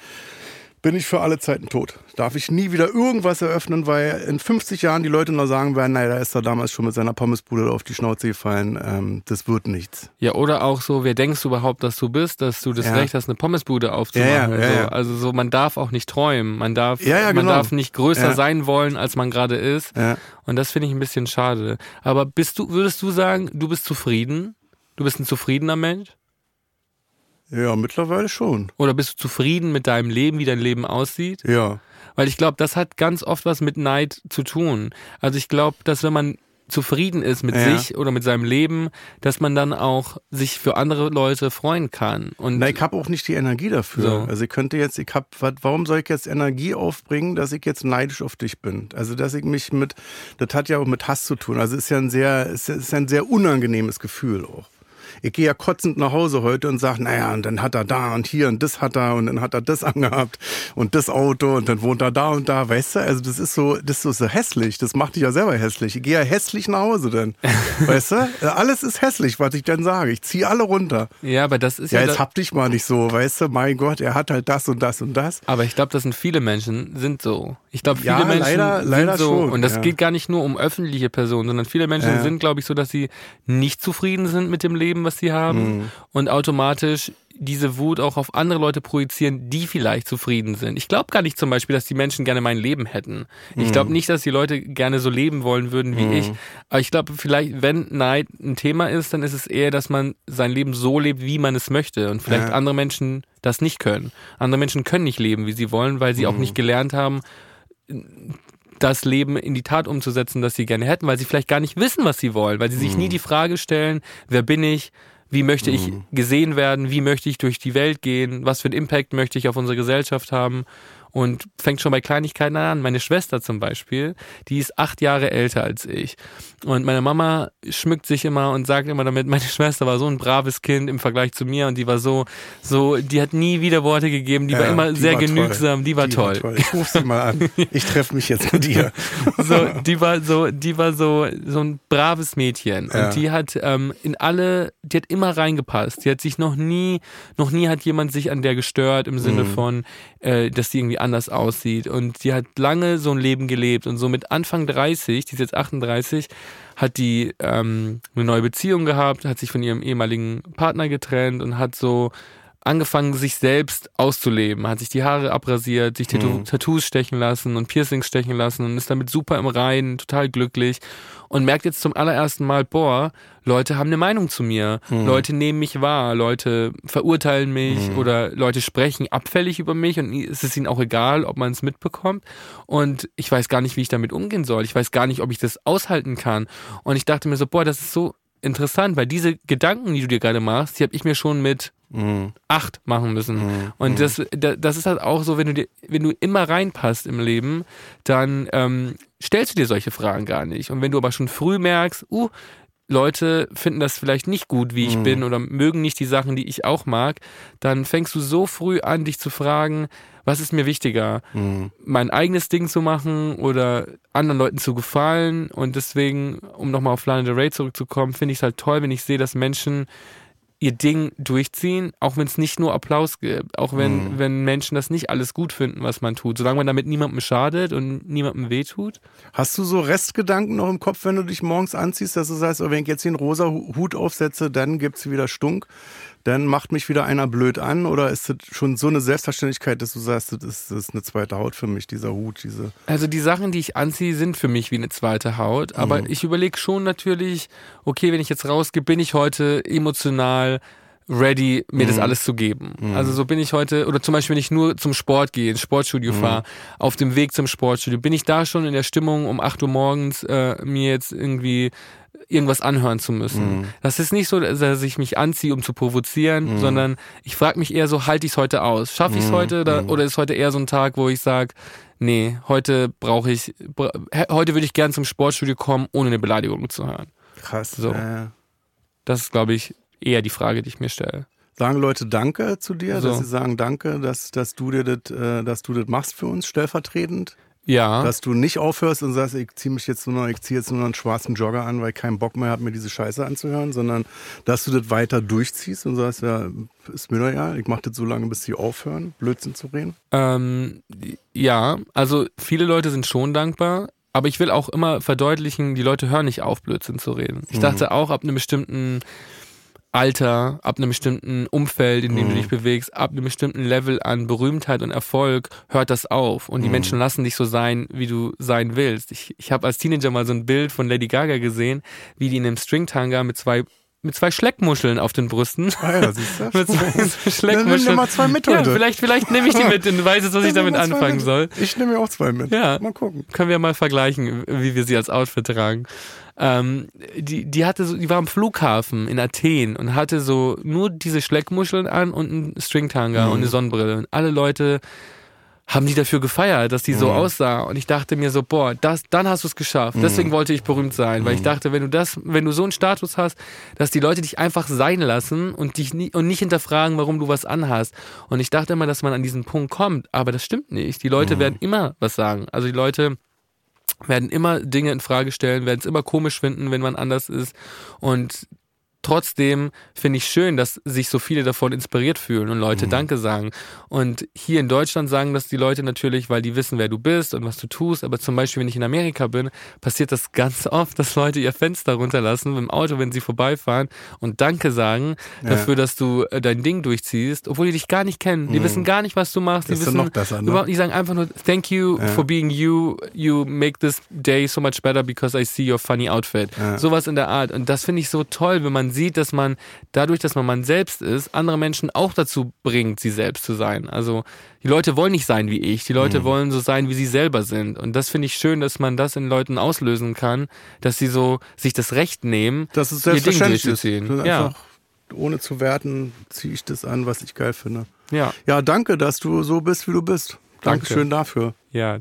bin ich für alle Zeiten tot. Darf ich nie wieder irgendwas eröffnen, weil in 50 Jahren die Leute noch sagen werden, naja, da ist er damals schon mit seiner Pommesbude auf die Schnauze gefallen. Ähm, das wird nichts. Ja, oder auch so, wer denkst du überhaupt, dass du bist, dass du das Ja. Recht hast, eine Pommesbude aufzumachen. Ja, ja, ja, so. Also so, man darf auch nicht träumen. Man darf, man genau. darf nicht größer sein wollen, als man gerade ist. Und das finde ich ein bisschen schade. Aber bist du, würdest du sagen, du bist zufrieden? Du bist ein zufriedener Mensch? Ja, mittlerweile schon. Oder bist du zufrieden mit deinem Leben, wie dein Leben aussieht? Ja. Weil ich glaube, das hat ganz oft was mit Neid zu tun. Also ich glaube, dass wenn man zufrieden ist mit Ja. sich oder mit seinem Leben, dass man dann auch sich für andere Leute freuen kann. Und Na, ich habe auch nicht die Energie dafür. So. Also ich könnte jetzt, ich hab, wat- warum soll ich jetzt Energie aufbringen, dass ich jetzt neidisch auf dich bin? Also dass ich mich mit, das hat ja auch mit Hass zu tun. Also ist ja ein sehr, ist, ist ja ein sehr unangenehmes Gefühl auch. Ich gehe ja kotzend nach Hause heute und sage, naja, und dann hat er da und hier und das hat er und dann hat er das angehabt und das Auto und dann wohnt er da und da, weißt du? Also das ist so, das ist so, hässlich. Das macht dich ja selber hässlich. Ich gehe ja hässlich nach Hause dann, weißt du? Alles ist hässlich, was ich dann sage. Ich ziehe alle runter. ja, aber das ist Ja, ja, jetzt hab dich mal nicht so, weißt du? Mein Gott, er hat halt das und das und das. aber ich glaube, das sind viele Menschen sind so. Ich glaube, viele Ja, Menschen leider- sind leider so schon, und das ja. geht gar nicht nur um öffentliche Personen, sondern viele Menschen Ja. sind, glaube ich, so, dass sie nicht zufrieden sind mit dem Leben, was sie haben mhm. und automatisch diese Wut auch auf andere Leute projizieren, die vielleicht zufrieden sind. Ich glaube gar nicht zum Beispiel, dass die Menschen gerne mein Leben hätten. Ich glaube mhm. nicht, dass die Leute gerne so leben wollen würden wie mhm. ich. Aber ich glaube, vielleicht, wenn Neid ein Thema ist, dann ist es eher, dass man sein Leben so lebt, wie man es möchte. Und vielleicht ja. andere Menschen das nicht können. Andere Menschen können nicht leben, wie sie wollen, weil sie mhm. auch nicht gelernt haben, das Leben in die Tat umzusetzen, das sie gerne hätten, weil sie vielleicht gar nicht wissen, was sie wollen, weil sie sich nie mhm. die Frage stellen, wer bin ich, wie möchte ich mhm. gesehen werden? Wie möchte ich durch die Welt gehen? Was für einen Impact möchte ich auf unsere Gesellschaft haben? Und fängt schon bei Kleinigkeiten an. Meine Schwester zum Beispiel, die ist acht Jahre älter als ich. Und meine Mama schmückt sich immer und sagt immer damit, meine Schwester war so ein braves Kind im Vergleich zu mir und die war so, so, die hat nie wieder Worte gegeben, die ja, war immer die sehr war genügsam, toll. die war die toll. War toll. Ich ruf sie mal an. Ich treffe mich jetzt mit ihr. so, die war so, die war so, so ein braves Mädchen. Ja. Und die hat ähm, in alle, die hat immer reingepasst. Die hat sich noch nie, noch nie hat jemand sich an der gestört im Sinne mhm. von, äh, dass die irgendwie anders aussieht. Und die hat lange so ein Leben gelebt und so mit Anfang 30, die ist jetzt 38, hat die ähm, eine neue Beziehung gehabt, hat sich von ihrem ehemaligen Partner getrennt und hat so angefangen, sich selbst auszuleben, hat sich die Haare abrasiert, sich mhm. Tattoos stechen lassen und Piercings stechen lassen und ist damit super im Reinen, total glücklich und merkt jetzt zum allerersten Mal, boah, Leute haben eine Meinung zu mir, mhm. Leute nehmen mich wahr, Leute verurteilen mich mhm. oder Leute sprechen abfällig über mich und es ist ihnen auch egal, ob man es mitbekommt und ich weiß gar nicht, wie ich damit umgehen soll. Ich weiß gar nicht, ob ich das aushalten kann und ich dachte mir so, boah, das ist so interessant, weil diese Gedanken, die du dir gerade machst, die habe ich mir schon mit mhm. acht machen müssen. Mhm. Und mhm. das, das ist halt auch so, wenn du dir, wenn du immer reinpasst im Leben, dann ähm, stellst du dir solche Fragen gar nicht. Und wenn du aber schon früh merkst, uh, Leute finden das vielleicht nicht gut, wie ich mhm. bin, oder mögen nicht die Sachen, die ich auch mag, dann fängst du so früh an, dich zu fragen, was ist mir wichtiger, mhm. mein eigenes Ding zu machen oder anderen Leuten zu gefallen. Und deswegen, um nochmal auf Lana Del Rey zurückzukommen, finde ich es halt toll, wenn ich sehe, dass Menschen ihr Ding durchziehen, auch wenn es nicht nur Applaus gibt, auch wenn, mhm. wenn Menschen das nicht alles gut finden, was man tut, solange man damit niemandem schadet und niemandem wehtut. Hast du so Restgedanken noch im Kopf, wenn du dich morgens anziehst, dass du sagst, oh, wenn ich jetzt den rosa Hut aufsetze, dann gibt es wieder Stunk? Dann macht mich wieder einer blöd an oder ist das schon so eine Selbstverständlichkeit, dass du sagst, das ist, das ist eine zweite Haut für mich, dieser Hut, diese. Also die Sachen, die ich anziehe, sind für mich wie eine zweite Haut, aber mhm. ich überlege schon natürlich, okay, wenn ich jetzt rausgehe, bin ich heute emotional ready, mir mhm. das alles zu geben. Mhm. Also so bin ich heute, oder zum Beispiel, wenn ich nur zum Sport gehe, ins Sportstudio mhm. fahre, auf dem Weg zum Sportstudio, bin ich da schon in der Stimmung, um 8 Uhr morgens äh, mir jetzt irgendwie irgendwas anhören zu müssen. Mhm. Das ist nicht so, dass ich mich anziehe, um zu provozieren, mhm. sondern ich frage mich eher so, halte ich es heute aus? Schaffe ich es mhm. heute oder, mhm. oder ist heute eher so ein Tag, wo ich sage, nee, heute brauche ich, heute würde ich gern zum Sportstudio kommen, ohne eine Beleidigung zu hören. Krass. So. Äh. Das ist, glaube ich, eher die Frage, die ich mir stelle. Sagen Leute Danke zu dir, so. dass sie sagen Danke, dass, dass du dir das, äh, dass du das machst für uns stellvertretend? Ja. Dass du nicht aufhörst und sagst, ich ziehe mich jetzt nur noch, ich ziehe jetzt nur noch einen schwarzen Jogger an, weil ich keinen Bock mehr habe, mir diese Scheiße anzuhören, sondern dass du das weiter durchziehst und sagst, ja, ist mir doch egal, ich mache das so lange, bis sie aufhören, Blödsinn zu reden. Ähm, ja, also viele Leute sind schon dankbar. Aber ich will auch immer verdeutlichen, die Leute hören nicht auf, Blödsinn zu reden. Ich mhm. dachte auch, ab einem bestimmten Alter, ab einem bestimmten Umfeld, in dem mhm. du dich bewegst, ab einem bestimmten Level an Berühmtheit und Erfolg hört das auf. Und die mhm. Menschen lassen dich so sein, wie du sein willst. Ich, ich habe als Teenager mal so ein Bild von Lady Gaga gesehen, wie die in einem Stringtanga mit zwei mit zwei Schleckmuscheln auf den Brüsten. Ah ja, siehst du? mit zwei Schleckmuscheln. Nimm mal zwei mit heute. Ja, vielleicht, vielleicht nehme ich die mit und weiß jetzt, was ich damit anfangen soll. Ich nehme mir auch zwei mit. Ja. Mal gucken. Können wir mal vergleichen, wie wir sie als Outfit tragen. Ähm, die, die hatte so, die war am Flughafen in Athen und hatte so nur diese Schleckmuscheln an und einen Stringtanga mhm. und eine Sonnenbrille. Und alle Leute haben die dafür gefeiert, dass die so mhm. aussah. Und ich dachte mir so, boah, das, dann hast du es geschafft. Mhm. Deswegen wollte ich berühmt sein, weil ich mhm. dachte, wenn du das, wenn du so einen Status hast, dass die Leute dich einfach sein lassen und dich nie, und nicht hinterfragen, warum du was anhast. Und ich dachte immer, dass man an diesen Punkt kommt, aber das stimmt nicht. Die Leute mhm. werden immer was sagen. Also die Leute werden immer Dinge in Frage stellen, werden es immer komisch finden, wenn man anders ist. Und trotzdem finde ich schön, dass sich so viele davon inspiriert fühlen und Leute mhm. Danke sagen. Und hier in Deutschland sagen das die Leute natürlich, weil die wissen, wer du bist und was du tust. Aber zum Beispiel, wenn ich in Amerika bin, passiert das ganz oft, dass Leute ihr Fenster runterlassen dem Auto, wenn sie vorbeifahren und Danke sagen ja. dafür, dass du äh, dein Ding durchziehst, obwohl die dich gar nicht kennen. Die mhm. wissen gar nicht, was du machst. Die das wissen noch besser, ne? die sagen einfach nur Thank you ja. for being you. You make this day so much better because I see your funny outfit. Ja. Sowas in der Art. Und das finde ich so toll, wenn man sieht, dass man dadurch, dass man man selbst ist, andere Menschen auch dazu bringt, sie selbst zu sein. Also die Leute wollen nicht sein wie ich, die Leute mhm. wollen so sein, wie sie selber sind. Und das finde ich schön, dass man das in Leuten auslösen kann, dass sie so sich das Recht nehmen, das ist ihr Ding durchzuziehen. Ja. Ohne zu werten, ziehe ich das an, was ich geil finde. Ja. Ja, danke, dass du so bist, wie du bist. Dankeschön danke. dafür. Ja,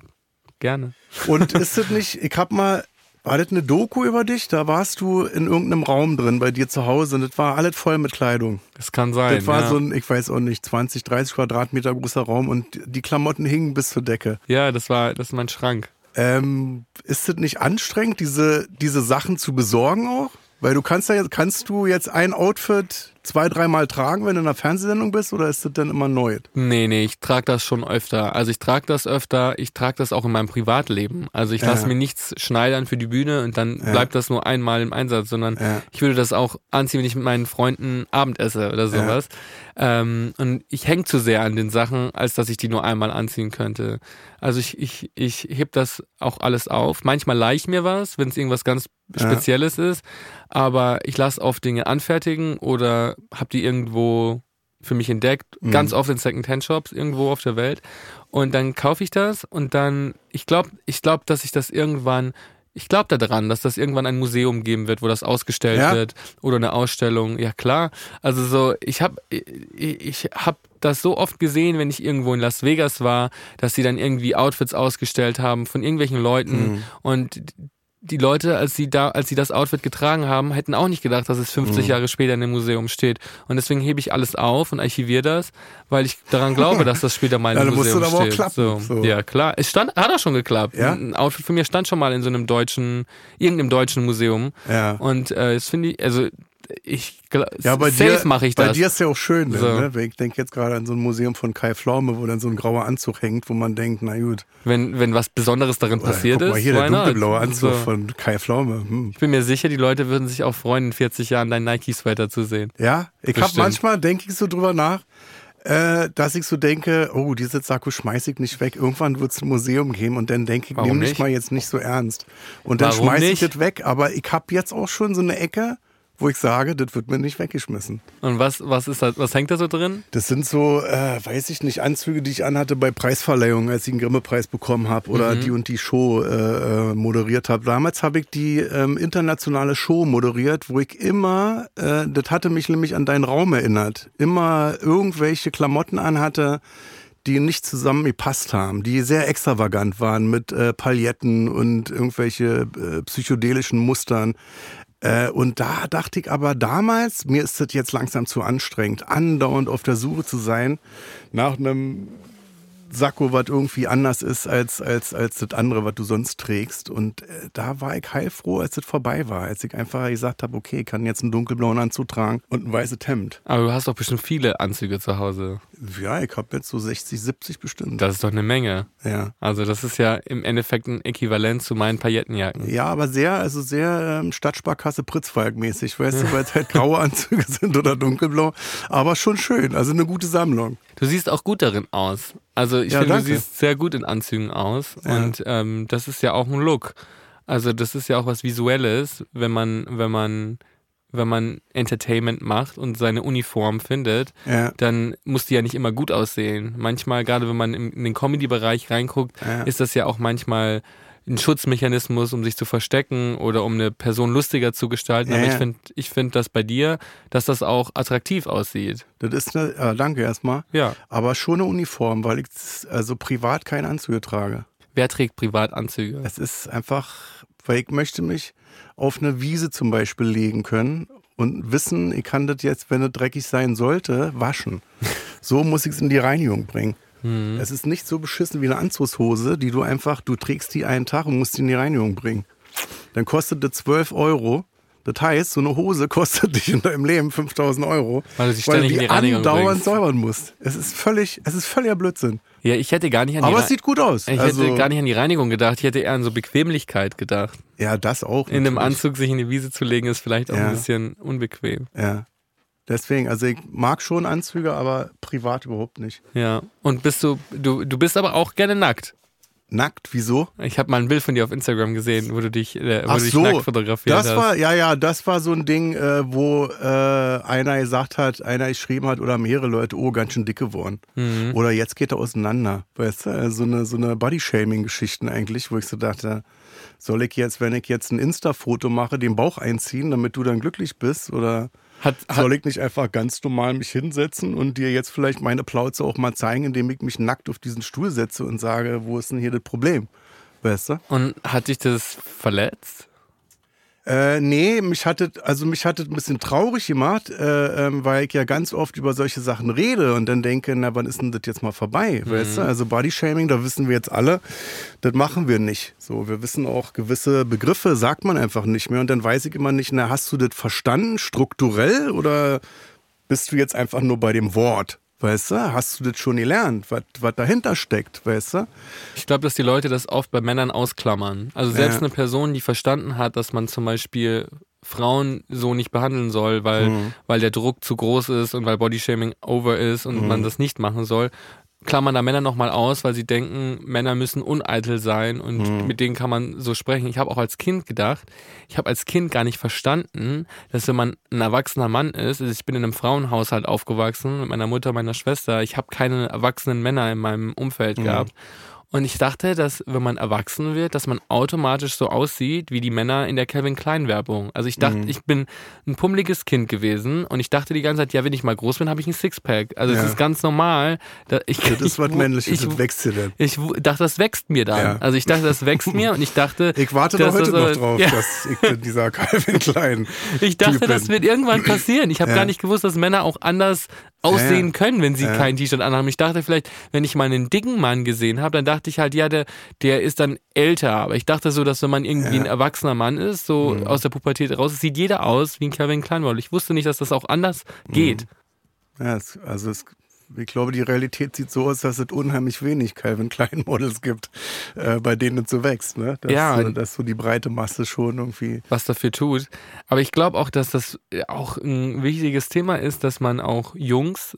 gerne. Und ist es nicht, ich habe mal war das eine Doku über dich? Da warst du in irgendeinem Raum drin bei dir zu Hause und das war alles voll mit Kleidung. Das kann sein. Das war ja. so ein, ich weiß auch nicht, 20, 30 Quadratmeter großer Raum und die Klamotten hingen bis zur Decke. Ja, das war, das ist mein Schrank. Ähm, ist es nicht anstrengend, diese, diese Sachen zu besorgen auch? Weil du kannst ja jetzt, kannst du jetzt ein Outfit zwei, dreimal tragen, wenn du in einer Fernsehsendung bist, oder ist das dann immer neu? Nee, nee, ich trage das schon öfter. Also ich trage das öfter, ich trage das auch in meinem Privatleben. Also ich lasse ja. mir nichts schneidern für die Bühne und dann ja. bleibt das nur einmal im Einsatz, sondern ja. ich würde das auch anziehen, wenn ich mit meinen Freunden Abend esse oder sowas. Ähm, und ich hänge zu sehr an den Sachen, als dass ich die nur einmal anziehen könnte. Also ich, ich, ich heb das auch alles auf. Manchmal leih ich mir was, wenn es irgendwas ganz Spezielles ist, aber ich lasse oft Dinge anfertigen oder habe die irgendwo für mich entdeckt, mhm. ganz oft in Second-Hand-Shops irgendwo auf der Welt. Und dann kaufe ich das und dann, ich glaube, ich glaube, dass ich das irgendwann, ich glaube daran, dass das irgendwann ein Museum geben wird, wo das ausgestellt ja. wird oder eine Ausstellung. Ja klar. Also so, ich habe, ich, ich habe das so oft gesehen, wenn ich irgendwo in Las Vegas war, dass sie dann irgendwie Outfits ausgestellt haben von irgendwelchen Leuten mhm. und die Leute, als sie da, als sie das Outfit getragen haben, hätten auch nicht gedacht, dass es 50 mhm. Jahre später in dem Museum steht. Und deswegen hebe ich alles auf und archiviere das, weil ich daran glaube, dass das später mal im ja, Museum steht. Aber auch klappen, so. So. Ja, klar. Es stand, hat auch schon geklappt. Ja? Ein Outfit von mir stand schon mal in so einem deutschen, irgendeinem deutschen Museum. Ja. Und äh, das finde ich, also ich ja, bei safe mache ich das. Bei dir ist ja auch schön, so. ne? Ich denke jetzt gerade an so ein Museum von Kai Pflaume, wo dann so ein grauer Anzug hängt, wo man denkt, na gut. Wenn, wenn was Besonderes darin Oder, passiert guck mal, hier ist. der dunkelblaue Anzug so. von Kai Pflaume. Hm. Ich bin mir sicher, die Leute würden sich auch freuen, in 40 Jahren dein Nike-Sweater zu sehen. Ja, ich habe manchmal, denke ich so drüber nach, äh, dass ich so denke, oh, dieses Sakko schmeiße ich nicht weg. Irgendwann wird es ein Museum geben und dann denke ich, nehme mich mal jetzt nicht so ernst. Und dann schmeiße ich das weg. Aber ich habe jetzt auch schon so eine Ecke, wo ich sage, das wird mir nicht weggeschmissen. Und was, was ist das, was hängt da so drin? Das sind so, äh, weiß ich nicht, Anzüge, die ich anhatte bei Preisverleihungen, als ich einen Grimme-Preis bekommen habe oder mhm. die und die Show äh, äh moderiert habe. Damals habe ich die ähm, internationale Show moderiert, wo ich immer, äh, das hatte mich nämlich an deinen Raum erinnert, immer irgendwelche Klamotten anhatte, die nicht zusammengepasst haben, die sehr extravagant waren mit äh, Pailletten und irgendwelche äh, psychedelischen Mustern. Äh, und da dachte ich aber damals, mir ist das jetzt langsam zu anstrengend, andauernd auf der Suche zu sein nach einem Sakko, was irgendwie anders ist als, als, als das andere, was du sonst trägst. Und äh, da war ich heilfroh, als das vorbei war. Als ich einfach gesagt habe, okay, ich kann jetzt einen dunkelblauen Anzug tragen und ein weißes Hemd. Aber du hast doch bestimmt viele Anzüge zu Hause. Ja, ich habe jetzt so 60, 70 bestimmt. Das ist doch eine Menge. Ja. Also das ist ja im Endeffekt ein Äquivalent zu meinen Paillettenjacken. Ja, aber sehr, also sehr ähm, Stadtsparkasse Pritzwalk mäßig, weißt du, weil es halt graue Anzüge sind oder dunkelblau. Aber schon schön, also eine gute Sammlung. Du siehst auch gut darin aus. Also ich ja, finde, danke. du siehst sehr gut in Anzügen aus. Ja. Und ähm, das ist ja auch ein Look. Also das ist ja auch was Visuelles, wenn man, wenn man, wenn man Entertainment macht und seine Uniform findet, ja. dann muss die ja nicht immer gut aussehen. Manchmal, gerade wenn man in den Comedy-Bereich reinguckt, ist das ja auch manchmal ein Schutzmechanismus, um sich zu verstecken oder um eine Person lustiger zu gestalten. Ja, Aber ich finde ich find das bei dir, dass das auch attraktiv aussieht. Das ist eine, äh, danke erstmal. Ja. Aber schon eine Uniform, weil ich also privat keine Anzüge trage. Wer trägt privat Anzüge? Es ist einfach, weil ich möchte mich auf eine Wiese zum Beispiel legen können und wissen, ich kann das jetzt, wenn es dreckig sein sollte, waschen. so muss ich es in die Reinigung bringen. Mhm. Es ist nicht so beschissen wie eine Anzugshose, die du einfach, du trägst die einen Tag und musst die in die Reinigung bringen. Dann kostet das 12 Euro. Das heißt, so eine Hose kostet dich in deinem Leben 5000 Euro, weil du sie ständig in die Reinigung andauernd bringst. säubern musst. Es ist völlig, es ist völliger Blödsinn. Ja, ich hätte gar nicht an die Aber Re- es sieht gut aus. ich also, hätte gar nicht an die Reinigung gedacht, ich hätte eher an so Bequemlichkeit gedacht. ja, das auch. In einem natürlich. Anzug sich in die Wiese zu legen, ist vielleicht auch Ja. ein bisschen unbequem. Ja. Deswegen, also ich mag schon Anzüge, aber privat überhaupt nicht. Ja. Und bist du, du, du bist aber auch gerne nackt. Nackt, wieso? Ich habe mal ein Bild von dir auf Instagram gesehen, wo du dich, äh, wo Ach du dich so, nackt fotografiert das hast. war, ja, ja, das war so ein Ding, äh, wo äh, einer gesagt hat, einer geschrieben hat oder mehrere Leute, oh, ganz schön dick geworden. Mhm. Oder jetzt geht er auseinander. Weißt du, äh, so eine, so eine Body-Shaming-Geschichten eigentlich, wo ich so dachte, soll ich jetzt, wenn ich jetzt ein Insta-Foto mache, den Bauch einziehen, damit du dann glücklich bist? Oder hat, hat, soll ich nicht einfach ganz normal mich hinsetzen und dir jetzt vielleicht meine Plauze auch mal zeigen, indem ich mich nackt auf diesen Stuhl setze und sage, wo ist denn hier das Problem? Weißt du? und hat dich das verletzt? Äh, nee, mich hatte, also mich hatte ein bisschen traurig gemacht, äh, ähm, weil ich ja ganz oft über solche Sachen rede und dann denke, na, wann ist denn das jetzt mal vorbei? Weißt du? Also Bodyshaming, da wissen wir jetzt alle, das machen wir nicht. So, wir wissen auch gewisse Begriffe, sagt man einfach nicht mehr und dann weiß ich immer nicht, na, hast du das verstanden, strukturell oder bist du jetzt einfach nur bei dem Wort? Weißt du, hast du das schon gelernt, was dahinter steckt, weißt du? Ich glaube, dass die Leute das oft bei Männern ausklammern. Also selbst Ja. eine Person, die verstanden hat, dass man zum Beispiel Frauen so nicht behandeln soll, weil, Mhm. weil der Druck zu groß ist und weil Bodyshaming over ist und Mhm. man das nicht machen soll, klammern da Männer nochmal aus, weil sie denken, Männer müssen uneitel sein und Mhm. mit denen kann man so sprechen. Ich habe auch als Kind gedacht, ich habe als Kind gar nicht verstanden, dass wenn man ein erwachsener Mann ist, also ich bin in einem Frauenhaushalt aufgewachsen mit meiner Mutter, meiner Schwester, ich habe keine erwachsenen Männer in meinem Umfeld gehabt. Und ich dachte, dass wenn man erwachsen wird, dass man automatisch so aussieht wie die Männer in der Calvin Klein Werbung. Also ich dachte, ich bin ein pummeliges Kind gewesen und ich dachte die ganze Zeit, ja, wenn ich mal groß bin, habe ich ein Sixpack. Also es Ja. ist ganz normal. Ich, Das ist was ich, Männliches, ich, das wächst dir dann. ich dachte, das wächst mir dann. Ja. Also ich dachte, das wächst mir und ich dachte, Ich warte doch heute noch drauf, Ja, dass ich dieser Calvin Klein. ich dachte, das wird irgendwann passieren. Ich habe gar nicht gewusst, dass Männer auch anders aussehen Ja. können, wenn sie Ja. kein T-Shirt anhaben. Ich dachte vielleicht, wenn ich mal einen dicken Mann gesehen habe, dann dachte ich halt, ja, der, der ist dann älter. Aber ich dachte so, dass wenn man irgendwie Ja. ein erwachsener Mann ist, so Mhm. aus der Pubertät raus, sieht jeder aus wie ein Calvin Klein Model. Ich wusste nicht, dass das auch anders Mhm. geht. Ja, es, also es, ich glaube, die Realität sieht so aus, dass es unheimlich wenig Calvin Klein Models gibt, äh, bei denen es so wächst. Ne? Dass, Ja. äh, dass so die breite Masse schon irgendwie. was dafür tut. Aber ich glaube auch, dass das auch ein wichtiges Thema ist, dass man auch Jungs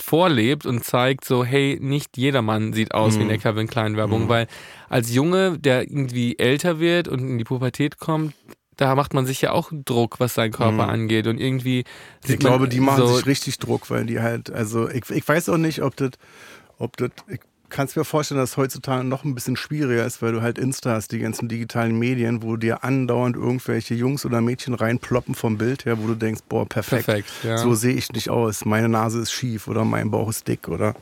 vorlebt und zeigt so, hey, nicht jeder Mann sieht aus wie in Mhm. der Calvin Klein Werbung, weil als Junge, der irgendwie älter wird und in die Pubertät kommt, da macht man sich ja auch Druck, was seinen Körper Mhm. angeht und irgendwie Ich glaube, die machen so, sich richtig Druck, weil die halt, also ich, ich weiß auch nicht, ob das, ob das, ich kann es mir vorstellen, dass es heutzutage noch ein bisschen schwieriger ist, weil du halt Insta hast, die ganzen digitalen Medien, wo dir andauernd irgendwelche Jungs oder Mädchen reinploppen vom Bild her, wo du denkst, boah, perfekt. perfekt. Ja. So sehe ich nicht aus. Meine Nase ist schief oder mein Bauch ist dick oder.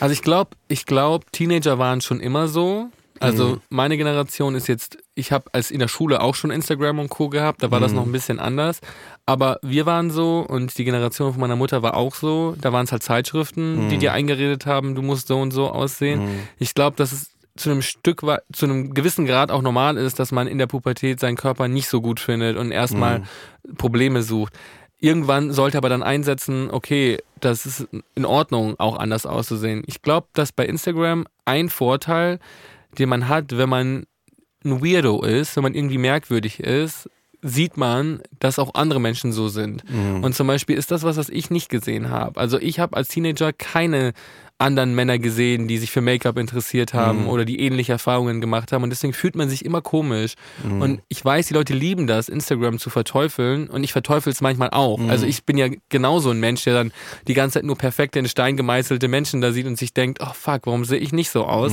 Also ich glaube, ich glaube, Teenager waren schon immer so. Also Mhm. meine Generation ist jetzt, ich habe als in der Schule auch schon Instagram und Co. gehabt, da war das Mhm. noch ein bisschen anders. Aber wir waren so und die Generation von meiner Mutter war auch so. Da waren es halt Zeitschriften, die Mhm. dir eingeredet haben, du musst so und so aussehen. Ich glaube, dass es zu einem Stück, zu einem gewissen Grad auch normal ist, dass man in der Pubertät seinen Körper nicht so gut findet und erstmal Mhm. Probleme sucht. Irgendwann sollte aber dann einsetzen, okay, das ist in Ordnung, auch anders auszusehen. Ich glaube, dass bei Instagram ein Vorteil, den man hat, wenn man ein Weirdo ist, wenn man irgendwie merkwürdig ist, sieht man, dass auch andere Menschen so sind. Und zum Beispiel ist das was, was ich nicht gesehen habe. Also ich habe als Teenager keine anderen Männer gesehen, die sich für Make-up interessiert haben oder die ähnliche Erfahrungen gemacht haben. Und deswegen fühlt man sich immer komisch. Und ich weiß, die Leute lieben das, Instagram zu verteufeln. Und ich verteufel es manchmal auch. Also ich bin ja genauso ein Mensch, der dann die ganze Zeit nur perfekte, in Stein gemeißelte Menschen da sieht und sich denkt, oh fuck, warum sehe ich nicht so aus?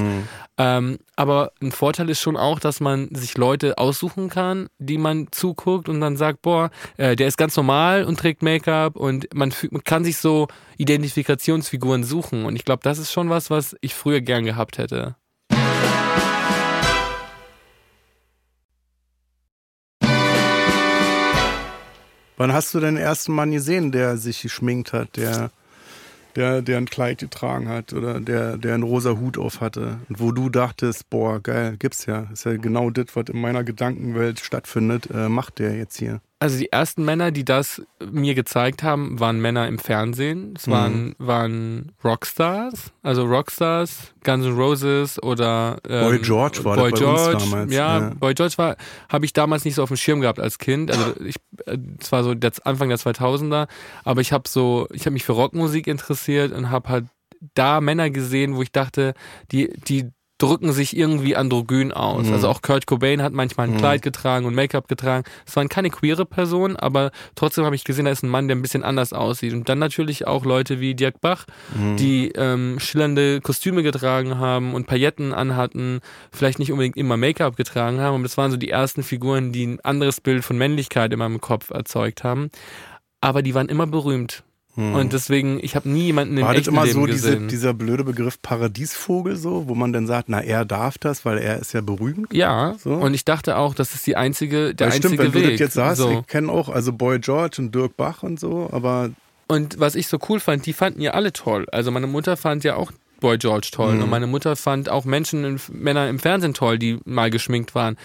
Ähm, aber ein Vorteil ist schon auch, dass man sich Leute aussuchen kann, die man zuguckt und dann sagt, boah, äh, der ist ganz normal und trägt Make-up und man, man kann sich so Identifikationsfiguren suchen. Und ich glaube, das ist schon was, was ich früher gern gehabt hätte. Wann hast du den ersten Mann gesehen, der sich geschminkt hat, der, der, der ein Kleid getragen hat oder der, der einen rosa Hut auf hatte und wo du dachtest, boah, geil, gibt's ja. Ist ja genau das, was in meiner Gedankenwelt stattfindet, äh, macht der jetzt hier. Also die ersten Männer, die das mir gezeigt haben, waren Männer im Fernsehen. Es waren, mhm. waren Rockstars, also Rockstars, Guns N' Roses oder ähm, Boy George war Boy das bei George, uns damals. Ja, ja, Boy George war, habe ich damals nicht so auf dem Schirm gehabt als Kind. Also ich, äh, es war so der Anfang der 2000er, aber ich habe so, ich habe mich für Rockmusik interessiert und habe halt da Männer gesehen, wo ich dachte, die, die drücken sich irgendwie androgyn aus. Mhm. Also auch Kurt Cobain hat manchmal ein mhm. Kleid getragen und Make-up getragen. Es waren keine queere Personen, aber trotzdem habe ich gesehen, da ist ein Mann, der ein bisschen anders aussieht. Und dann natürlich auch Leute wie Dirk Bach, mhm. die ähm, schillernde Kostüme getragen haben und Pailletten anhatten, vielleicht nicht unbedingt immer Make-up getragen haben, aber das waren so die ersten Figuren, die ein anderes Bild von Männlichkeit in meinem Kopf erzeugt haben. Aber die waren immer berühmt. Hm. Und deswegen, ich habe nie jemanden im War das immer so diese, dieser blöde Begriff Paradiesvogel so, wo man dann sagt, na er darf das, weil er ist ja berühmt? Ja. So. Und ich dachte auch, das ist die einzige, der einzige stimmt, wenn Weg. Du das jetzt sagst, so. ich kenne auch, also Boy George und Dirk Bach und so, aber und was ich so cool fand, die fanden ja alle toll. Also meine Mutter fand ja auch Boy George toll mhm. und meine Mutter fand auch Menschen, Männer im Fernsehen toll, die mal geschminkt waren.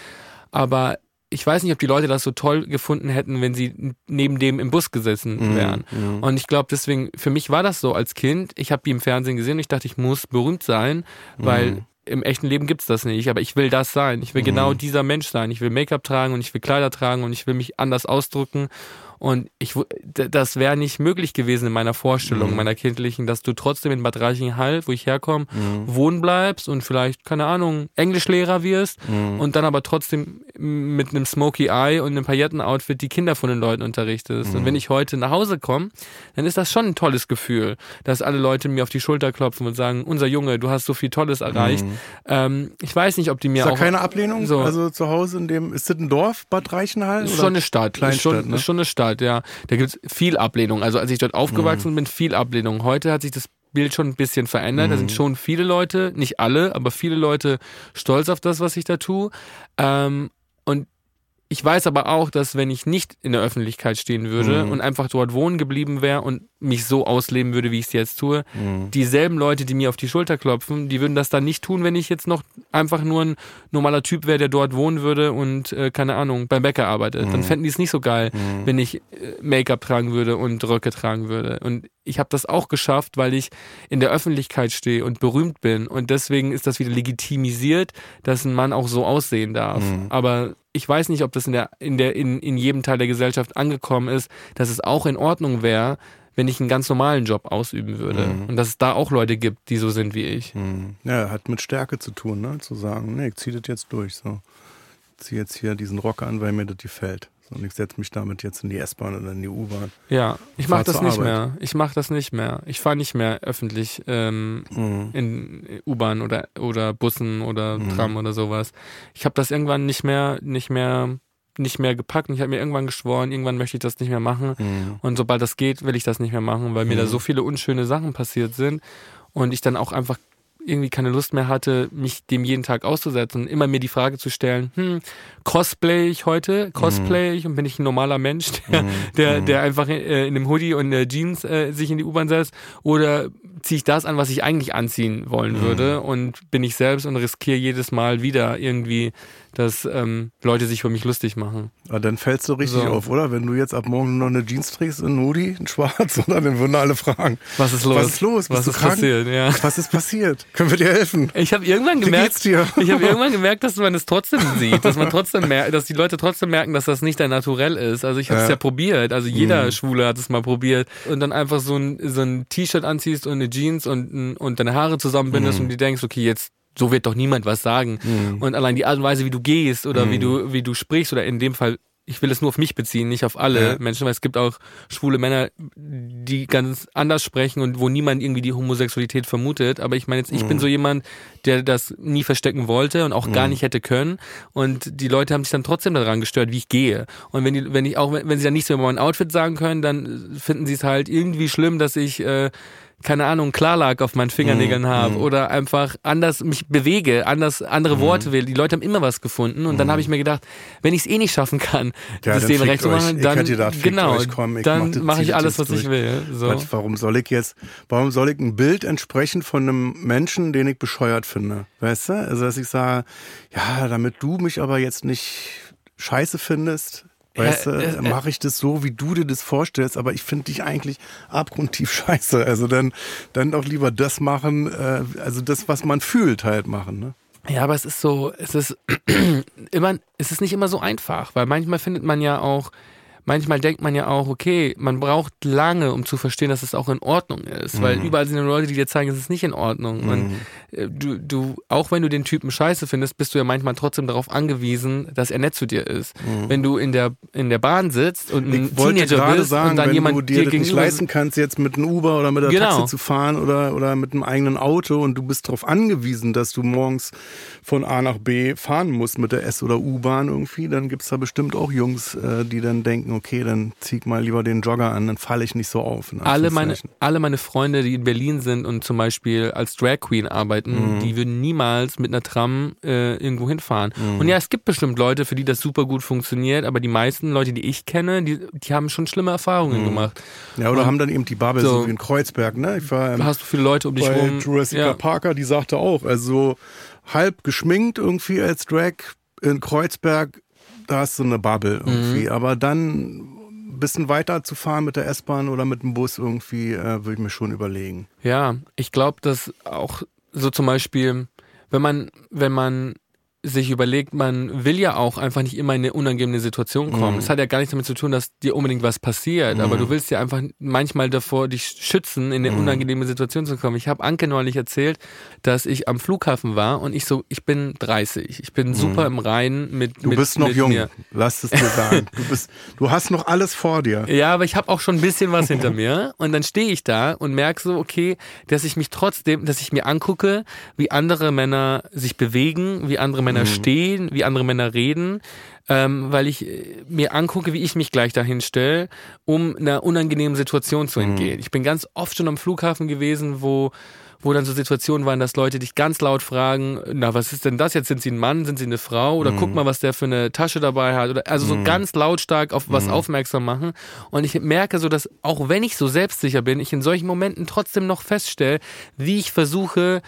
Aber ich weiß nicht, ob die Leute das so toll gefunden hätten, wenn sie neben dem im Bus gesessen mhm, wären. Mhm, und ich glaube, deswegen, für mich war das so als Kind. Ich habe die im Fernsehen gesehen und ich dachte, ich muss berühmt sein, weil mhm. im echten Leben gibt's das nicht. Aber ich will das sein. Ich will mhm. genau dieser Mensch sein. Ich will Make-up tragen und ich will Kleider tragen und ich will mich anders ausdrücken. Und ich, das wäre nicht möglich gewesen in meiner Vorstellung, mhm. meiner kindlichen, dass du trotzdem in Bad Reichenhall, wo ich herkomme, mhm. wohnen bleibst und vielleicht, keine Ahnung, Englischlehrer wirst mhm. und dann aber trotzdem mit einem Smoky Eye und einem Pailletten-Outfit die Kinder von den Leuten unterrichtest. Und mhm. wenn ich heute nach Hause komme, dann ist das schon ein tolles Gefühl, dass alle Leute mir auf die Schulter klopfen und sagen, unser Junge, du hast so viel Tolles erreicht. Mhm. Ähm, ich weiß nicht, ob die mir ist da auch... keine Ablehnung? So, also zu Hause in dem, ist das ein Dorf, Bad Reichenhall? Ist schon eine Stadt. Kleinstadt, ist schon, ne? ist schon eine Stadt Stadt, ja. Da gibt es viel Ablehnung. Also als ich dort aufgewachsen mhm. bin, viel Ablehnung. Heute hat sich das Bild schon ein bisschen verändert. Mhm. Da sind mhm. schon viele Leute, nicht alle, aber viele Leute stolz auf das, was ich da tue. Ähm, und ich weiß aber auch, dass wenn ich nicht in der Öffentlichkeit stehen würde mhm. und einfach dort wohnen geblieben wäre und mich so ausleben würde, wie ich es jetzt tue, mhm. dieselben Leute, die mir auf die Schulter klopfen, die würden das dann nicht tun, wenn ich jetzt noch einfach nur ein normaler Typ wäre, der dort wohnen würde und äh, keine Ahnung beim Bäcker arbeitet. Mhm. Dann fänden die es nicht so geil, mhm. wenn ich äh, Make-up tragen würde und Röcke tragen würde. Und ich habe das auch geschafft, weil ich in der Öffentlichkeit stehe und berühmt bin und deswegen ist das wieder legitimisiert, dass ein Mann auch so aussehen darf. Mhm. Aber ich weiß nicht, ob das in der, in der, in, in jedem Teil der Gesellschaft angekommen ist, dass es auch in Ordnung wäre, wenn ich einen ganz normalen Job ausüben würde. Mhm. Und dass es da auch Leute gibt, die so sind wie ich. Mhm. Ja, hat mit Stärke zu tun, ne? Zu sagen, nee, ich zieh das jetzt durch. So. Ich zieh jetzt hier diesen Rock an, weil mir das gefällt. Und ich setze mich damit jetzt in die S-Bahn oder in die U-Bahn. Ja, ich mache das nicht Arbeit. mehr. Ich mache das nicht mehr. Ich fahre nicht mehr öffentlich ähm, mhm. in U-Bahn oder oder Bussen oder mhm. Tram oder sowas. Ich habe das irgendwann nicht mehr nicht mehr nicht mehr gepackt und ich habe mir irgendwann geschworen, irgendwann möchte ich das nicht mehr machen. Mhm. Und sobald das geht, will ich das nicht mehr machen, weil mir da mhm. so viele unschöne Sachen passiert sind und ich dann auch einfach irgendwie keine Lust mehr hatte, mich dem jeden Tag auszusetzen und immer mir die Frage zu stellen, hm, cosplay ich heute, cosplay ich? Und bin ich ein normaler Mensch, der, mhm. der, der einfach äh, in einem Hoodie und äh, Jeans äh, sich in die U-Bahn setzt? Oder ziehe ich das an, was ich eigentlich anziehen wollen mhm. würde? Und bin ich selbst und riskiere jedes Mal wieder irgendwie dass ähm, Leute sich über mich lustig machen. Aber dann fällst du richtig so. auf, oder? Wenn du jetzt ab morgen nur noch eine Jeans trägst, in Hoodie, in schwarz, oder? dann würden alle fragen. Was ist los? Was ist los? Bist was ist krank? passiert? Ja. Was ist passiert? Können wir dir helfen? Ich habe irgendwann gemerkt, ich habe irgendwann gemerkt, dass man es trotzdem sieht, dass man trotzdem merkt, dass die Leute trotzdem merken, dass das nicht dein Naturell ist. Also ich habe es ja. ja. probiert, also jeder mhm. Schwule hat es mal probiert und dann einfach so ein so ein T-Shirt anziehst und eine Jeans und und deine Haare zusammenbindest mhm. und die denkst, okay, jetzt so wird doch niemand was sagen. Mhm. Und allein die Art und Weise, wie du gehst oder mhm. wie du, wie du sprichst oder in dem Fall, ich will es nur auf mich beziehen, nicht auf alle ja. Menschen, weil es gibt auch schwule Männer, die ganz anders sprechen und wo niemand irgendwie die Homosexualität vermutet. Aber ich meine jetzt, ich mhm. bin so jemand, der das nie verstecken wollte und auch gar mhm. nicht hätte können. Und die Leute haben sich dann trotzdem daran gestört, wie ich gehe. Und wenn die, wenn ich auch, wenn sie dann nicht so über mein Outfit sagen können, dann finden sie es halt irgendwie schlimm, dass ich äh, keine Ahnung, Klarlag auf meinen Fingernägeln mm, habe mm. oder einfach anders mich bewege, anders andere mm. Worte will. Die Leute haben immer was gefunden und dann habe ich mir gedacht, wenn ich es eh nicht schaffen kann, ja, das denen recht zu machen, dann genau, komm, dann mache mach ich alles, was durch. ich will. So. Was, warum soll ich jetzt, warum soll ich ein Bild entsprechen von einem Menschen, den ich bescheuert finde? Weißt du? Also dass ich sage, ja, damit du mich aber jetzt nicht scheiße findest, Weißt du, äh, äh, mache ich das so, wie du dir das vorstellst, aber ich finde dich eigentlich abgrundtief scheiße. Also dann, dann doch lieber das machen, äh, also das, was man fühlt, halt machen. Ne? Ja, aber es ist so, es ist immer, es ist nicht immer so einfach, weil manchmal findet man ja auch, manchmal denkt man ja auch, okay, man braucht lange, um zu verstehen, dass es auch in Ordnung ist, weil überall sind Leute, die dir zeigen, es ist nicht in Ordnung. Und äh, du, du, auch wenn du den Typen scheiße findest, bist du ja manchmal trotzdem darauf angewiesen, dass er nett zu dir ist. Wenn du in der, in der Bahn sitzt und ein Ich wollte Teenager gerade bist sagen, und dann wenn jemand du dir dir das nicht leisten kannst, jetzt mit einem Uber oder mit der Genau. Taxi zu fahren oder, oder mit einem eigenen Auto und du bist darauf angewiesen, dass du morgens von A nach B fahren musst mit der S- oder U-Bahn irgendwie, dann gibt's da bestimmt auch Jungs, äh, die dann denken, okay, dann zieh mal lieber den Jogger an, dann falle ich nicht so auf. alle meine, alle meine Freunde, die in Berlin sind und zum Beispiel als Drag Queen arbeiten, Mhm. die würden niemals mit einer Tram äh, irgendwo hinfahren. Mhm. Und ja, es gibt bestimmt Leute, für die das super gut funktioniert, aber die meisten Leute, die ich kenne, die, die haben schon schlimme Erfahrungen Mhm. gemacht. Ja, oder Und- haben dann eben die Bubble, so, so. wie in Kreuzberg, ne? Ich war ähm, Da hast du viele Leute um dich rum. Jurassic ja. Parker, die sagte auch, also halb geschminkt irgendwie als Drag in Kreuzberg, da hast du eine Bubble Mhm. irgendwie. Aber dann ein bisschen weiter zu fahren mit der S-Bahn oder mit dem Bus irgendwie, äh, würde ich mir schon überlegen. Ja, ich glaube, dass auch so zum Beispiel, wenn man, wenn man sich überlegt, man will ja auch einfach nicht immer in eine unangenehme Situation kommen. Es hat ja gar nichts damit zu tun, dass dir unbedingt was passiert, aber du willst ja einfach manchmal davor dich schützen, in eine unangenehme Situation zu kommen. Ich habe Anke neulich erzählt, dass ich am Flughafen war und ich so, ich bin 30, ich bin super im Reinen mit Du mit, bist noch jung, Mir. lass es dir sagen. Du, bist, du hast noch alles vor dir. Ja, aber ich habe auch schon ein bisschen was hinter mir. Und dann stehe ich da und merke so, okay, dass ich mich trotzdem, dass ich mir angucke, wie andere Männer sich bewegen, wie andere Männer stehen, wie andere Männer reden, ähm, weil ich äh, mir angucke, wie ich mich gleich dahin stelle, um einer unangenehmen Situation zu entgehen. Ich bin ganz oft schon am Flughafen gewesen, wo wo dann so Situationen waren, dass Leute dich ganz laut fragen, na, was ist denn das jetzt? Sind sie ein Mann, sind sie eine Frau? Oder guck mal, was der für eine Tasche dabei hat. Oder also so ganz lautstark auf was aufmerksam machen. Und ich merke so, dass auch wenn ich so selbstsicher bin, ich in solchen Momenten trotzdem noch feststelle, wie ich versuche,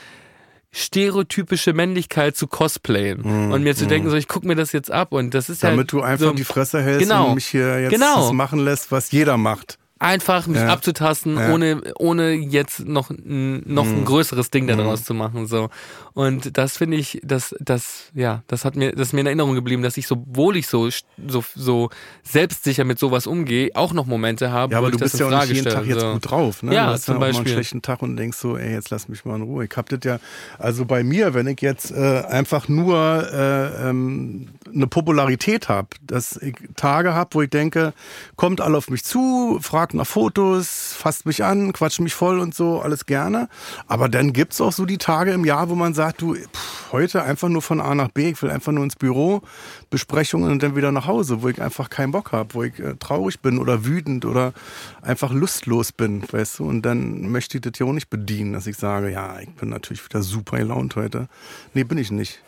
stereotypische Männlichkeit zu cosplayen und mir zu denken, so ich guck mir das jetzt ab und das ist Mhm. Damit halt du einfach so, die Fresse hältst Genau. und mich hier jetzt Genau. das machen lässt, was jeder macht. Einfach mich Ja. abzutasten, Ja. Mhm. ohne, ohne jetzt noch, ein- noch ein größeres Ding daraus zu machen, so. Und das finde ich, das, das, ja, das hat mir, das ist mir in Erinnerung geblieben, dass ich, sowohl ich so, so, so selbstsicher mit sowas umgehe, auch noch Momente habe, Ja, wo aber ich du das bist in ja auch nicht jeden Tag jetzt so. gut drauf. Ne? Ja, du hast zum ja auch mal einen Beispiel. schlechten Tag und denkst so, ey, jetzt lass mich mal in Ruhe. Ich hab das ja, also bei mir, wenn ich jetzt äh, einfach nur äh, ähm, eine Popularität habe, dass ich Tage habe, wo ich denke, kommt alle auf mich zu, fragt nach Fotos, fasst mich an, quatscht mich voll und so, alles gerne. Aber dann gibt's auch so die Tage im Jahr, wo man sagt, du, pff, heute einfach nur von A nach B, ich will einfach nur ins Büro, Besprechungen und dann wieder nach Hause, wo ich einfach keinen Bock habe, wo ich äh, traurig bin oder wütend oder einfach lustlos bin, weißt du. Und dann möchte ich das ja auch nicht bedienen, dass ich sage, ja, ich bin natürlich wieder super gelaunt heute. Nee, bin ich nicht.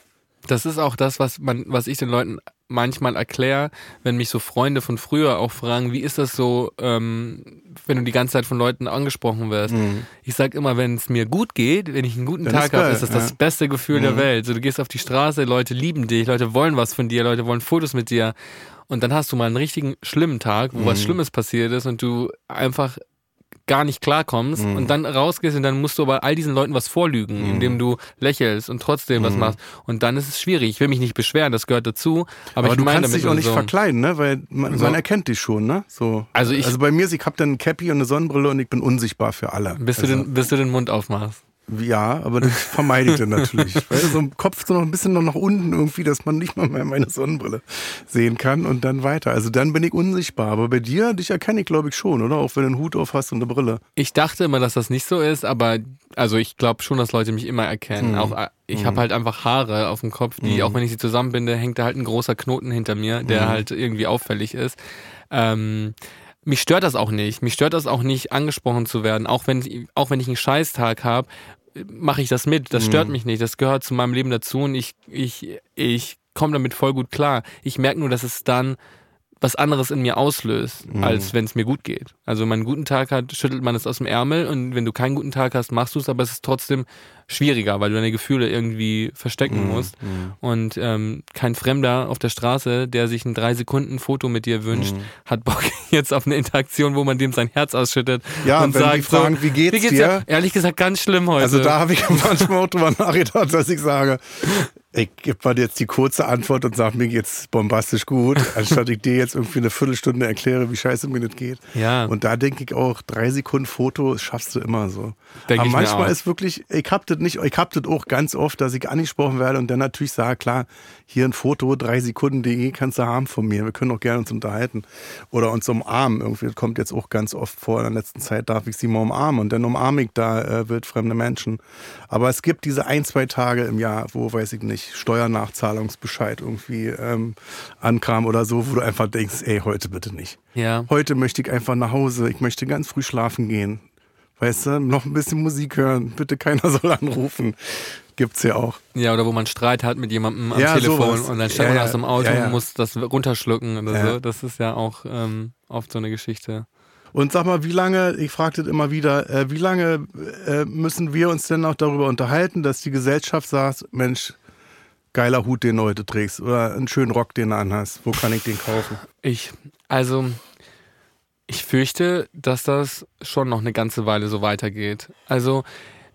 Das ist auch das, was man, was ich den Leuten manchmal erkläre, wenn mich so Freunde von früher auch fragen, wie ist das so, ähm, wenn du die ganze Zeit von Leuten angesprochen wirst. Ich sag immer, wenn es mir gut geht, wenn ich einen guten Dann Tag habe, ist das ja. das beste Gefühl der Welt. So, du gehst auf die Straße, Leute lieben dich, Leute wollen was von dir, Leute wollen Fotos mit dir. Und dann hast du mal einen richtigen schlimmen Tag, wo was Schlimmes passiert ist und du einfach gar nicht klarkommst Mhm. und dann rausgehst und dann musst du aber all diesen Leuten was vorlügen, Mhm. indem du lächelst und trotzdem was machst. Und dann ist es schwierig. Ich will mich nicht beschweren, das gehört dazu. Aber, Aber, ich du meine kannst damit dich auch nicht so, verkleiden, ne? Weil man, So. man erkennt dich schon, ne? So. Also ich- also bei mir, ist, ich habe dann ein Cappy und eine Sonnenbrille und ich bin unsichtbar für alle. bis du, also, den, bis du den Mund aufmachst. Ja, aber das vermeide ich dann natürlich. Weil so im Kopf so noch ein bisschen noch nach unten irgendwie, dass man nicht mal mehr meine Sonnenbrille sehen kann und dann weiter. Also dann bin ich unsichtbar. Aber bei dir, dich erkenne ich glaube ich schon, oder? Auch wenn du einen Hut auf hast und eine Brille. Ich dachte immer, dass das nicht so ist, aber also ich glaube schon, dass Leute mich immer erkennen. Auch äh, ich habe halt einfach Haare auf dem Kopf, die, auch wenn ich sie zusammenbinde, hängt da halt ein großer Knoten hinter mir, der halt irgendwie auffällig ist. Ähm, mich stört das auch nicht. Mich stört das auch nicht, angesprochen zu werden. Auch wenn, auch wenn ich einen Scheißtag habe, mache ich das mit. Das stört mich nicht. Das gehört zu meinem Leben dazu und ich, ich, ich komme damit voll gut klar. Ich merke nur, dass es dann was anderes in mir auslöst, Mhm. als wenn es mir gut geht. Also wenn man einen guten Tag hat, schüttelt man es aus dem Ärmel und wenn du keinen guten Tag hast, machst du es, aber es ist trotzdem schwieriger, weil du deine Gefühle irgendwie verstecken Mhm. musst. Und ähm, kein Fremder auf der Straße, der sich ein drei Sekunden Foto mit dir wünscht, Mhm. hat Bock jetzt auf eine Interaktion, wo man dem sein Herz ausschüttet Ja, und wenn sagt die fragen, so, wie geht's dir? dir? Ehrlich gesagt ganz schlimm heute. Also da habe ich manchmal auch drüber nachgedacht, dass ich sage, ich gebe mal jetzt die kurze Antwort und sage, mir geht's bombastisch gut, anstatt ich dir jetzt irgendwie eine Viertelstunde erkläre, wie scheiße mir das geht. Ja. Und da denke ich auch, drei Sekunden Foto schaffst du immer so. Denk Aber manchmal ist wirklich, ich hab das nicht, ich hab das auch ganz oft, dass ich angesprochen werde und dann natürlich sage, klar, hier ein Foto, drei Sekunden.de kannst du haben von mir. Wir können auch gerne uns unterhalten. Oder uns umarmen. Irgendwie, das kommt jetzt auch ganz oft vor. In der letzten Zeit darf ich sie mal umarmen und dann umarme ich da äh, wildfremde Menschen. Aber es gibt diese ein, zwei Tage im Jahr, wo, weiß ich nicht, Steuernachzahlungsbescheid irgendwie ähm, ankam oder so, wo du einfach denkst, ey, heute bitte nicht. ja. Heute möchte ich einfach nach Hause. Ich möchte ganz früh schlafen gehen. Weißt du, noch ein bisschen Musik hören. Bitte keiner soll anrufen. Gibt's ja auch. Ja, oder wo man Streit hat mit jemandem am Ja, Telefon sowas. und dann steht Ja, man aus dem Auto Ja, und muss das runterschlucken oder so. Das ist ja auch ähm, oft so eine Geschichte. Und sag mal, wie lange, ich frage das immer wieder, äh, wie lange äh, müssen wir uns denn noch darüber unterhalten, dass die Gesellschaft sagt, Mensch, geiler Hut, den du heute trägst oder einen schönen Rock, den du anhast. Wo kann ich den kaufen? Ich, also, ich fürchte, dass das schon noch eine ganze Weile so weitergeht. Also,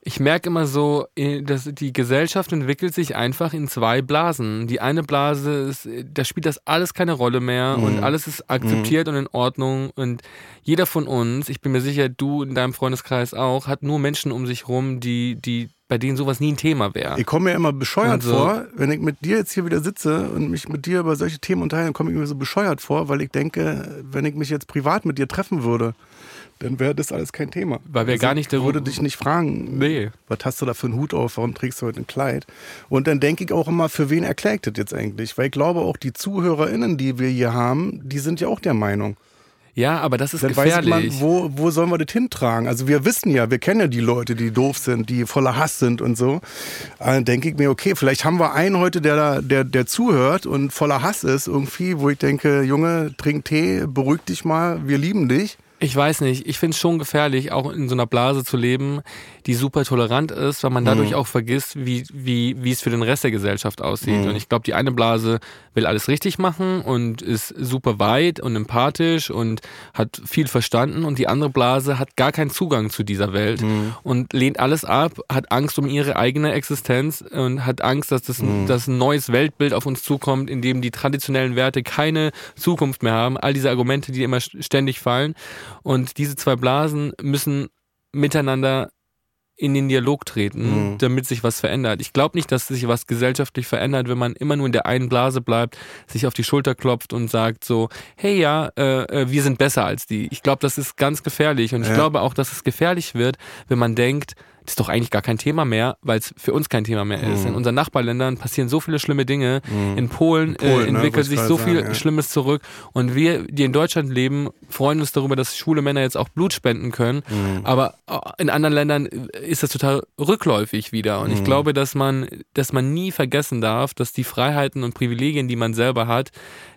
ich merke immer so, eh, dass die Gesellschaft entwickelt sich einfach in zwei Blasen. Die eine Blase ist, eh, da spielt das alles keine Rolle mehr und alles ist akzeptiert und in Ordnung. Und jeder von uns, ich bin mir sicher, du in deinem Freundeskreis auch, hat nur Menschen um sich rum, die, die, bei denen sowas nie ein Thema wäre. Ich komme mir immer bescheuert Also- vor, wenn ich mit dir jetzt hier wieder sitze und mich mit dir über solche Themen unterhalte, komme ich mir so bescheuert vor, weil ich denke, wenn ich mich jetzt privat mit dir treffen würde, dann wäre das alles kein Thema. Weil wir Also gar nicht ich darüber- würde dich nicht fragen, Nee. was hast du da für einen Hut auf, warum trägst du heute ein Kleid? Und dann denke ich auch immer, für wen erklärt das jetzt eigentlich? Weil ich glaube, auch die ZuhörerInnen, die wir hier haben, die sind ja auch der Meinung. Ja, aber das ist Dann weiß gefährlich. man, wo, wo sollen wir das hintragen? Also wir wissen ja, wir kennen ja die Leute, die doof sind, die voller Hass sind und so. Dann denke ich mir, okay, vielleicht haben wir einen heute, der, da, der, der zuhört und voller Hass ist irgendwie, wo ich denke, Junge, trink Tee, beruhig dich mal, wir lieben dich. Ich weiß nicht, ich finde es schon gefährlich, auch in so einer Blase zu leben, die super tolerant ist, weil man dadurch auch vergisst, wie, wie, wie es für den Rest der Gesellschaft aussieht. Und ich glaube, die eine Blase will alles richtig machen und ist super weit und empathisch und hat viel verstanden und die andere Blase hat gar keinen Zugang zu dieser Welt und lehnt alles ab, hat Angst um ihre eigene Existenz und hat Angst, dass, das, dass ein neues Weltbild auf uns zukommt, in dem die traditionellen Werte keine Zukunft mehr haben. All diese Argumente, die immer ständig fallen. Und diese zwei Blasen müssen miteinander in den Dialog treten, Mhm. damit sich was verändert. Ich glaube nicht, dass sich was gesellschaftlich verändert, wenn man immer nur in der einen Blase bleibt, sich auf die Schulter klopft und sagt so, hey ja, äh, äh, wir sind besser als die. Ich glaube, das ist ganz gefährlich und ich Ja. glaube auch, dass es gefährlich wird, wenn man denkt, ist doch eigentlich gar kein Thema mehr, weil es für uns kein Thema mehr ist. Mhm. In unseren Nachbarländern passieren so viele schlimme Dinge. In Polen, In Polen, äh, ne, entwickelt ich sich so sagen, viel ja. Schlimmes zurück. Und wir, die in Deutschland leben, freuen uns darüber, dass schwule Männer jetzt auch Blut spenden können. Mhm. Aber äh, in anderen Ländern ist das total rückläufig wieder. Und ich Mhm. glaube, dass man, dass man nie vergessen darf, dass die Freiheiten und Privilegien, die man selber hat,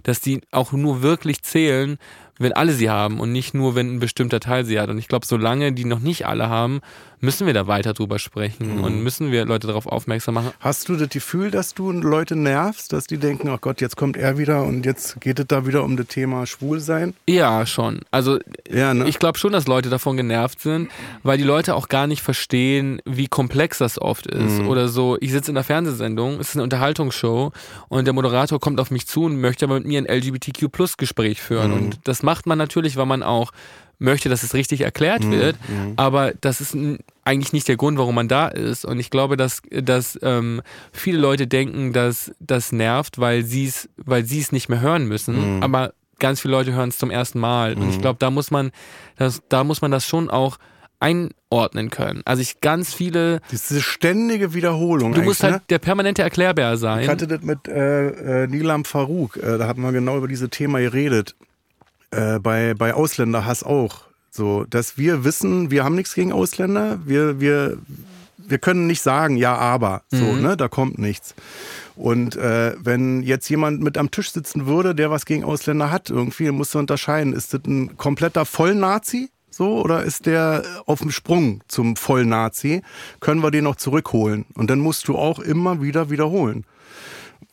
dass die auch nur wirklich zählen, wenn alle sie haben und nicht nur, wenn ein bestimmter Teil sie hat. Und ich glaube, solange die noch nicht alle haben, müssen wir da weiter drüber sprechen Mhm. und müssen wir Leute darauf aufmerksam machen. Hast du das Gefühl, dass du Leute nervst, dass die denken, ach Gott, jetzt kommt er wieder und jetzt geht es da wieder um das Thema Schwulsein? Ja, schon. Also Ja, ne? ich glaube schon, dass Leute davon genervt sind, weil die Leute auch gar nicht verstehen, wie komplex das oft ist. Mhm. Oder so, ich sitze in einer Fernsehsendung, es ist eine Unterhaltungsshow und der Moderator kommt auf mich zu und möchte aber mit mir ein LGBTQ-Plus-Gespräch führen. Mhm. Und das macht man natürlich, weil man auch möchte, dass es richtig erklärt Mhm. wird. Aber das ist eigentlich nicht der Grund, warum man da ist. Und ich glaube, dass, dass ähm, viele Leute denken, dass das nervt, weil sie es weil sie es nicht mehr hören müssen. Mhm. Aber ganz viele Leute hören es zum ersten Mal. Und ich glaube, da muss man das, da muss man das schon auch einordnen können. Also ich ganz viele, Diese ständige Wiederholung. du musst halt ne? der permanente Erklärbär Ich sein. hatte das mit äh, äh, Nilam Farouk, äh, da hatten wir genau über dieses Thema geredet. Äh, bei, bei Ausländerhass auch. So, dass wir wissen, wir haben nichts gegen Ausländer, wir, wir wir können nicht sagen, ja, aber, so, Mhm. ne, da kommt nichts. Und äh, wenn jetzt jemand mit am Tisch sitzen würde, der was gegen Ausländer hat, irgendwie, musst du unterscheiden, ist das ein kompletter Vollnazi? So, oder ist der auf dem Sprung zum Vollnazi? Können wir den noch zurückholen? Und dann musst du auch immer wieder wiederholen.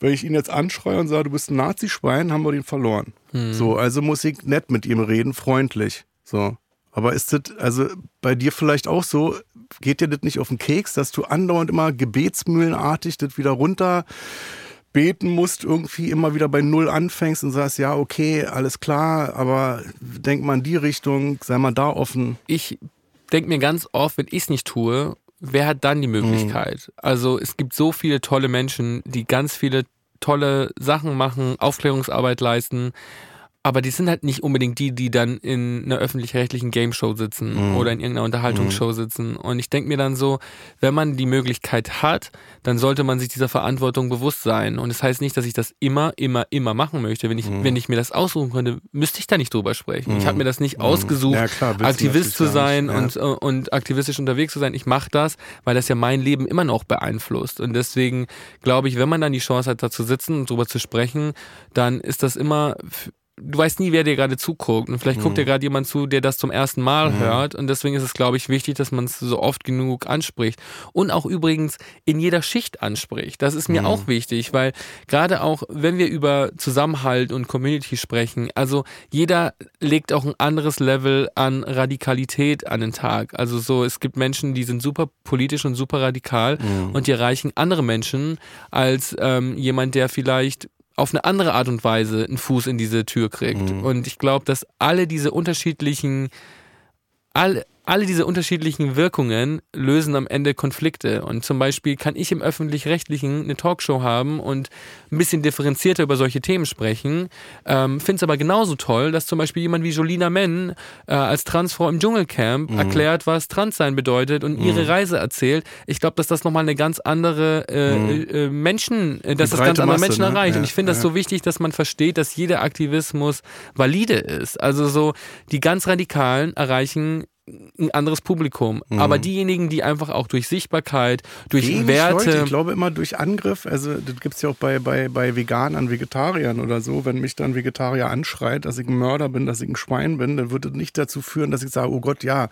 Wenn ich ihn jetzt anschreie und sage, du bist ein Nazi-Schwein, haben wir den verloren. So, also muss ich nett mit ihm reden, freundlich. So. Aber ist das, also bei dir vielleicht auch so, geht dir das nicht auf den Keks, dass du andauernd immer gebetsmühlenartig das wieder runter beten musst, irgendwie immer wieder bei Null anfängst und sagst, ja, okay, alles klar, aber denk mal in die Richtung, sei mal da offen. ich denke mir ganz oft, wenn ich es nicht tue, wer hat dann die Möglichkeit? Also es gibt so viele tolle Menschen, die ganz viele tolle Sachen machen, Aufklärungsarbeit leisten. Aber die sind halt nicht unbedingt die, die dann in einer öffentlich-rechtlichen Game-Show sitzen oder in irgendeiner Unterhaltungsshow sitzen. Und ich denke mir dann so, wenn man die Möglichkeit hat, dann sollte man sich dieser Verantwortung bewusst sein. Und das heißt nicht, dass ich das immer, immer, immer machen möchte. Wenn ich, wenn ich mir das aussuchen könnte, müsste ich da nicht drüber sprechen. Ich habe mir das nicht ausgesucht, Ja, klar, Aktivist zu sein nicht, und, äh, und aktivistisch unterwegs zu sein. Ich mache das, weil das ja mein Leben immer noch beeinflusst. Und deswegen glaube ich, wenn man dann die Chance hat, da zu sitzen und drüber zu sprechen, dann ist das immer. Du weißt nie, wer dir gerade zuguckt. Und vielleicht Mhm. guckt dir gerade jemand zu, der das zum ersten Mal hört. Und deswegen ist es, glaube ich, wichtig, dass man es so oft genug anspricht. Und auch übrigens in jeder Schicht anspricht. Das ist mir Mhm. auch wichtig, weil gerade auch, wenn wir über Zusammenhalt und Community sprechen, also jeder legt auch ein anderes Level an Radikalität an den Tag. Also so, es gibt Menschen, die sind super politisch und super radikal und die erreichen andere Menschen als ähm, jemand, der vielleicht auf eine andere Art und Weise einen Fuß in diese Tür kriegt. Und ich glaube, dass alle diese unterschiedlichen all, alle diese unterschiedlichen Wirkungen lösen am Ende Konflikte. Und zum Beispiel kann ich im öffentlich-rechtlichen eine Talkshow haben und ein bisschen differenzierter über solche Themen sprechen. Ähm, Finde es aber genauso toll, dass zum Beispiel jemand wie Jolina Men äh, als Transfrau im Dschungelcamp erklärt, was Transsein bedeutet und ihre Reise erzählt. Ich glaube, dass das nochmal eine ganz andere äh, äh, Menschen, äh, dass das ganz andere Masse, Menschen ne? erreicht. Und Ja, ich finde das ja. so wichtig, dass man versteht, dass jeder Aktivismus valide ist. Also so, die ganz Radikalen erreichen ein anderes Publikum. Aber diejenigen, die einfach auch durch Sichtbarkeit, durch Wenig Werte. Leute, ich glaube immer durch Angriff, also das gibt's ja auch bei, bei, bei Veganern, Vegetariern oder so, wenn mich dann Vegetarier anschreit, dass ich ein Mörder bin, dass ich ein Schwein bin, dann wird das nicht dazu führen, dass ich sage, oh Gott, ja,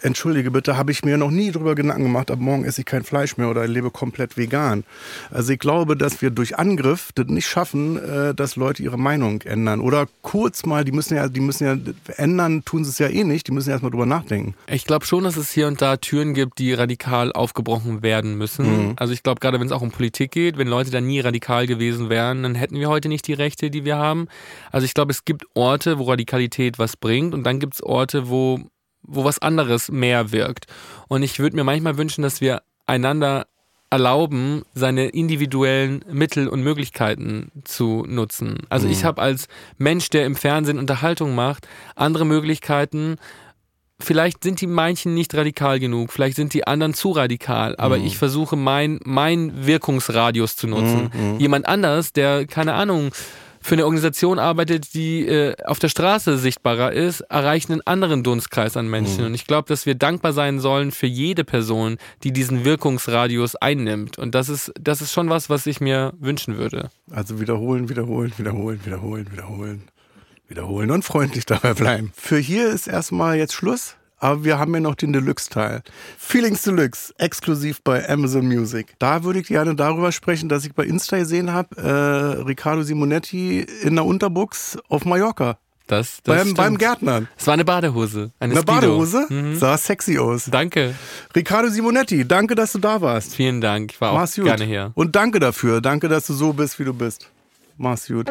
entschuldige bitte, habe ich mir noch nie drüber Gedanken gemacht, ab morgen esse ich kein Fleisch mehr oder lebe komplett vegan. Also ich glaube, dass wir durch Angriff das nicht schaffen, äh, dass Leute ihre Meinung ändern. Oder kurz mal, die müssen ja, die müssen ja ändern, tun sie es ja eh nicht, die müssen ja erstmal drüber nachdenken. Ich glaube schon, dass es hier und da Türen gibt, die radikal aufgebrochen werden müssen. Also ich glaube, gerade wenn es auch um Politik geht, wenn Leute da nie radikal gewesen wären, dann hätten wir heute nicht die Rechte, die wir haben. Also ich glaube, es gibt Orte, wo Radikalität was bringt und dann gibt es Orte, wo, wo was anderes mehr wirkt. Und ich würde mir manchmal wünschen, dass wir einander erlauben, seine individuellen Mittel und Möglichkeiten zu nutzen. Also ich habe als Mensch, der im Fernsehen Unterhaltung macht, andere Möglichkeiten, vielleicht sind die manchen nicht radikal genug, vielleicht sind die anderen zu radikal, aber ich versuche mein, mein Wirkungsradius zu nutzen. Jemand anders, der, keine Ahnung, für eine Organisation arbeitet, die äh, auf der Straße sichtbarer ist, erreicht einen anderen Dunstkreis an Menschen. Und ich glaube, dass wir dankbar sein sollen für jede Person, die diesen Wirkungsradius einnimmt. Und das ist, das ist schon was, was ich mir wünschen würde. Also wiederholen, wiederholen, wiederholen, wiederholen, wiederholen, wiederholen und freundlich dabei bleiben. Für hier ist erstmal jetzt Schluss, aber wir haben ja noch den Deluxe-Teil. Feelings Deluxe, exklusiv bei Amazon Music. Da würde ich gerne darüber sprechen, dass ich bei Insta gesehen habe, äh, Riccardo Simonetti in der Unterbuchs auf Mallorca. Das, das Beim, beim Gärtnern. Es war eine Badehose. Eine, Eine. Badehose. Mhm. Sah sexy aus. Danke. Riccardo Simonetti, danke, dass du da warst. Vielen Dank. Ich war auch Mach's gut. gerne hier. Und danke dafür. Danke, dass du so bist, wie du bist. Mach's gut.